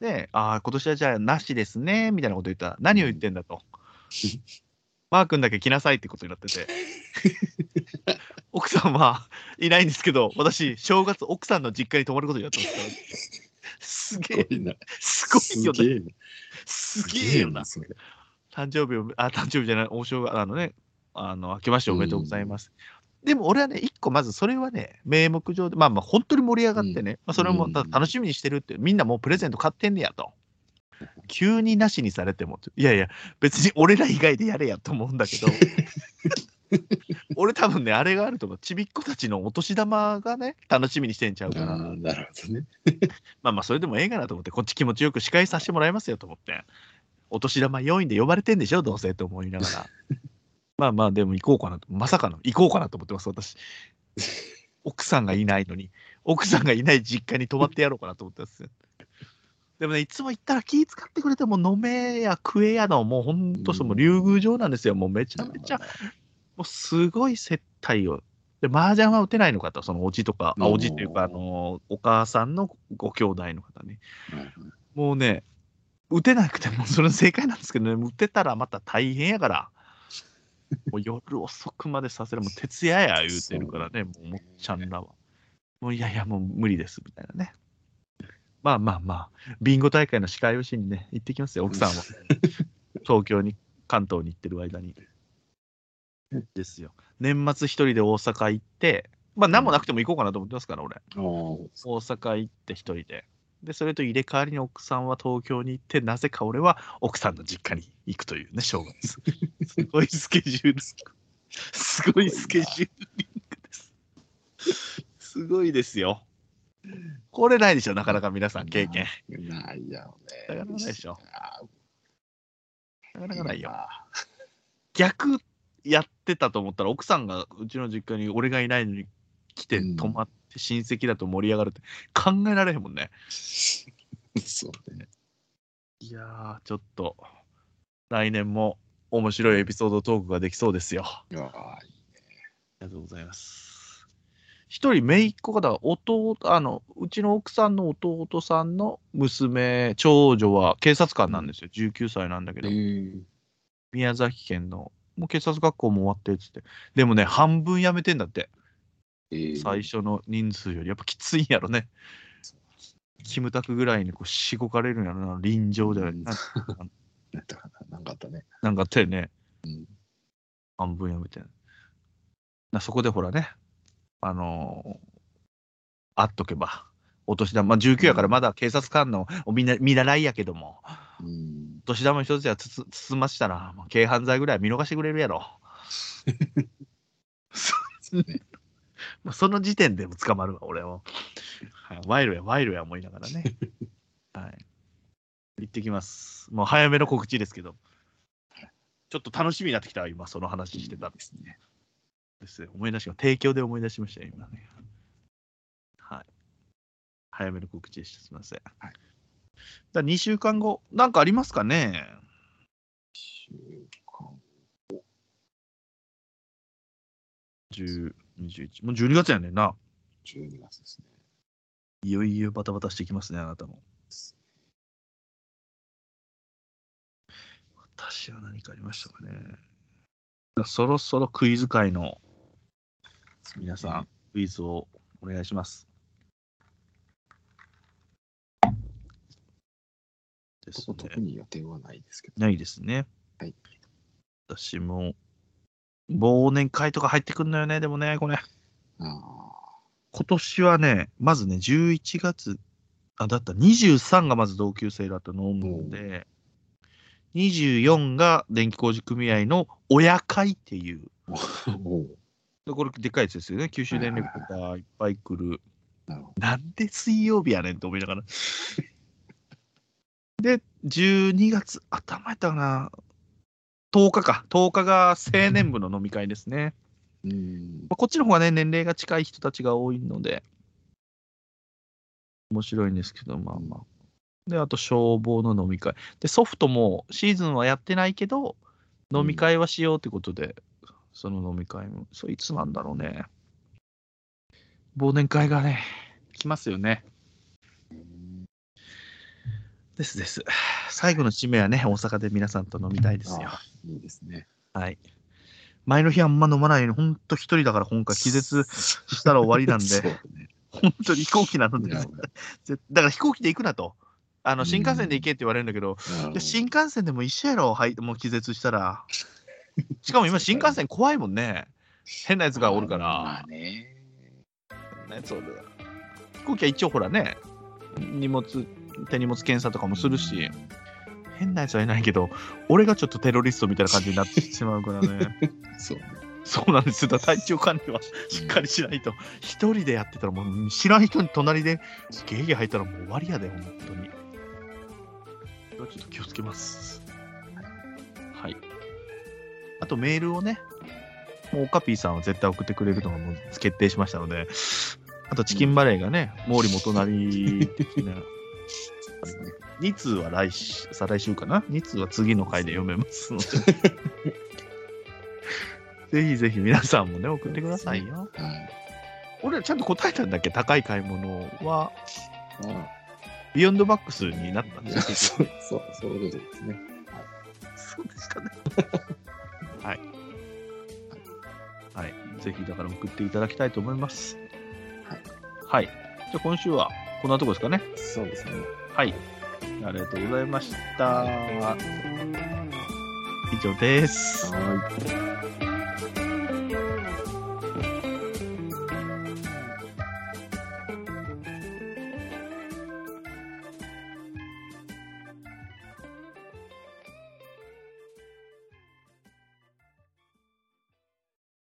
で、ああ、今年はじゃあなしですね、みたいなこと言ったら、何を言ってんだと。マー君だけ来なさいってことになってて。奥さんはいないんですけど、私、正月、奥さんの実家に泊まることになってますから。すげえすごいな。すごいよな。すげえよな。誕生日を、あ、誕生日じゃない、お正月、あのね、あの、明けましておめでとうございます。でも俺はね、一個まずそれはね、名目上で、まあまあ本当に盛り上がってね、まあそれも楽しみにしてるって、みんなもうプレゼント買ってんねやと。急になしにされても、いやいや、別に俺ら以外でやれやと思うんだけど、俺多分ね、あれがあると思う。ちびっ子たちのお年玉がね、楽しみにしてんちゃうかあな。あ、なるほどね。まあまあ、それでもええかなと思って、こっち気持ちよく司会させてもらいますよと思って、お年玉4位で呼ばれてんでしょ、どうせと思いながら。まあまあ、でも行こうかなと、まさかの行こうかなと思ってます、私。奥さんがいないのに、奥さんがいない実家に泊まってやろうかなと思ってます。でもね、いつも行ったら気使ってくれても飲めや食えやの、もう本当そう、もう竜宮城なんですよ。もうめちゃめちゃ、もうすごい接待を。で、麻雀は打てないのかと、そのおじとか、あおじっていうか、あの、お母さんのご兄弟の方ね。もうね、打てなくてもそれ正解なんですけどね、打てたらまた大変やから、もう夜遅くまでさせる、もう徹夜や言うてるからね、もうもっちゃんらは。もういやいや、もう無理ですみたいなね。まあまあまあ、ビンゴ大会の司会をしにね、行ってきますよ、奥さんは。東京に、関東に行ってる間に。ですよ。年末一人で大阪行って、まあ何もなくても行こうかなと思ってますから、俺。大阪行って一人で。で、それと入れ替わりに奥さんは東京に行って、なぜか俺は奥さんの実家に行くというね、正月。すごいスケジュール。すごいスケジューリングです。すごいですよ。これないでしょ、なかなか皆さん経験。ないやろね。なかなかないでしょあなかなかないよ。あ逆やってたと思ったら、奥さんがうちの実家に俺がいないのに来てうん泊まって親戚だと盛り上がるって考えられへんもんね。そうね。いやー、ちょっと、来年も面白いエピソードトークができそうですよ。あいやありがとうございます。一人、姪っ子がだ、弟、あの、うちの奥さんの弟さんの娘、長女は警察官なんですよ。19歳なんだけど、え宮崎県の、もう警察学校も終わってっつって。でもね、半分辞めてんだって。え最初の人数より。やっぱきついんやろね。キムタクぐらいにこうしごかれるんやろな、臨場で。うんななんだかあったね。なんかあったよね。うん。半分やめて。なそこでほらね、あのー会っとけば、お年玉、まあ、19やからまだ警察官のお見な見習いやけども、うん。お年玉一つやつつ包ましたら、まあ軽犯罪ぐらいは見逃してくれるやろ。そうね。まあ、その時点でも捕まるわ、俺は。はい、ワイルや、ワイルや思いながらね。はい。行ってきます。もう早めの告知ですけど。ちょっと楽しみになってきたわ、今、その話してたんですね。ですね思い出しま提供で思い出しましたよ、今ね。はい。早めの告知でした。すみません。はい。だ2週間後、なんかありますかね？週間。10、21。もう12月やねんな。12月ですね。いよいよバタバタしてきますね、あなたも。私は何かありましたかね。そろそろクイズ界の皆さん、クイズをお願いします。ですね。特に予定はないですけど。ないですね。はい。私も、忘年会とか入ってくるのよね、でもね、これ。今年はね、まずね、11月、あ、だった、23がまず同級生だと思うので、24が電気工事組合の親会っていう。でこれでっかいやつですよね。九州電力とかいっぱい来る。なんで水曜日やねんと思いながら。で、12月頭やったかな。10日か。10日が青年部の飲み会ですね。ど。うん。まあこっちの方がね、年齢が近い人たちが多いので、面白いんですけど、まあまあ。で、あと消防の飲み会。で、ソフトもシーズンはやってないけど、飲み会はしようってことで、その飲み会も、そういつなんだろうね。忘年会がね、来ますよね。ですです。最後の締めはね、大阪で皆さんと飲みたいですよ。あいいですね。はい。前の日あんま飲まないように、ほんと一人だから今回気絶したら終わりなんで、ね。本当に飛行機なので、だから飛行機で行くなと。あのうん新幹線で行けって言われるんだけど、新幹線でも一緒やろ、はい、もう気絶したら。しかも今、新幹線怖いもんね。変なやつがおるかまらあ。ね。ね、そうだよ飛行機は一応ほらね、荷物、手荷物検査とかもするし、変なやつはいないけど、俺がちょっとテロリストみたいな感じになってしまうからね。そうね。そうなんですよ。だ体調管理はしっかりしないと。一人でやってたらもう知らん人に隣でゲーゲー入ったらもう終わりやで、本当に。ちょっと気をつけます。はい。あとメールをね、もうオカピーさんは絶対送ってくれるのがもう決定しましたので、あとチキンバレーがね、毛利元成的な。2通は来週、再来週かな ?2 通は次の回で読めますので。ぜひぜひ皆さんもね、送ってくださいよ。はい。俺らちゃんと答えたんだっけ？高い買い物は、あビヨンドバックスになったんあ。で すそう、そう、そういうことですね。そうでしたね。はい。はい。ぜひだから送っていただきたいと思います。はい。はい。じゃあ今週はこんなとこですかね。そうですね。はい。ありがとうございました。以上です。はい。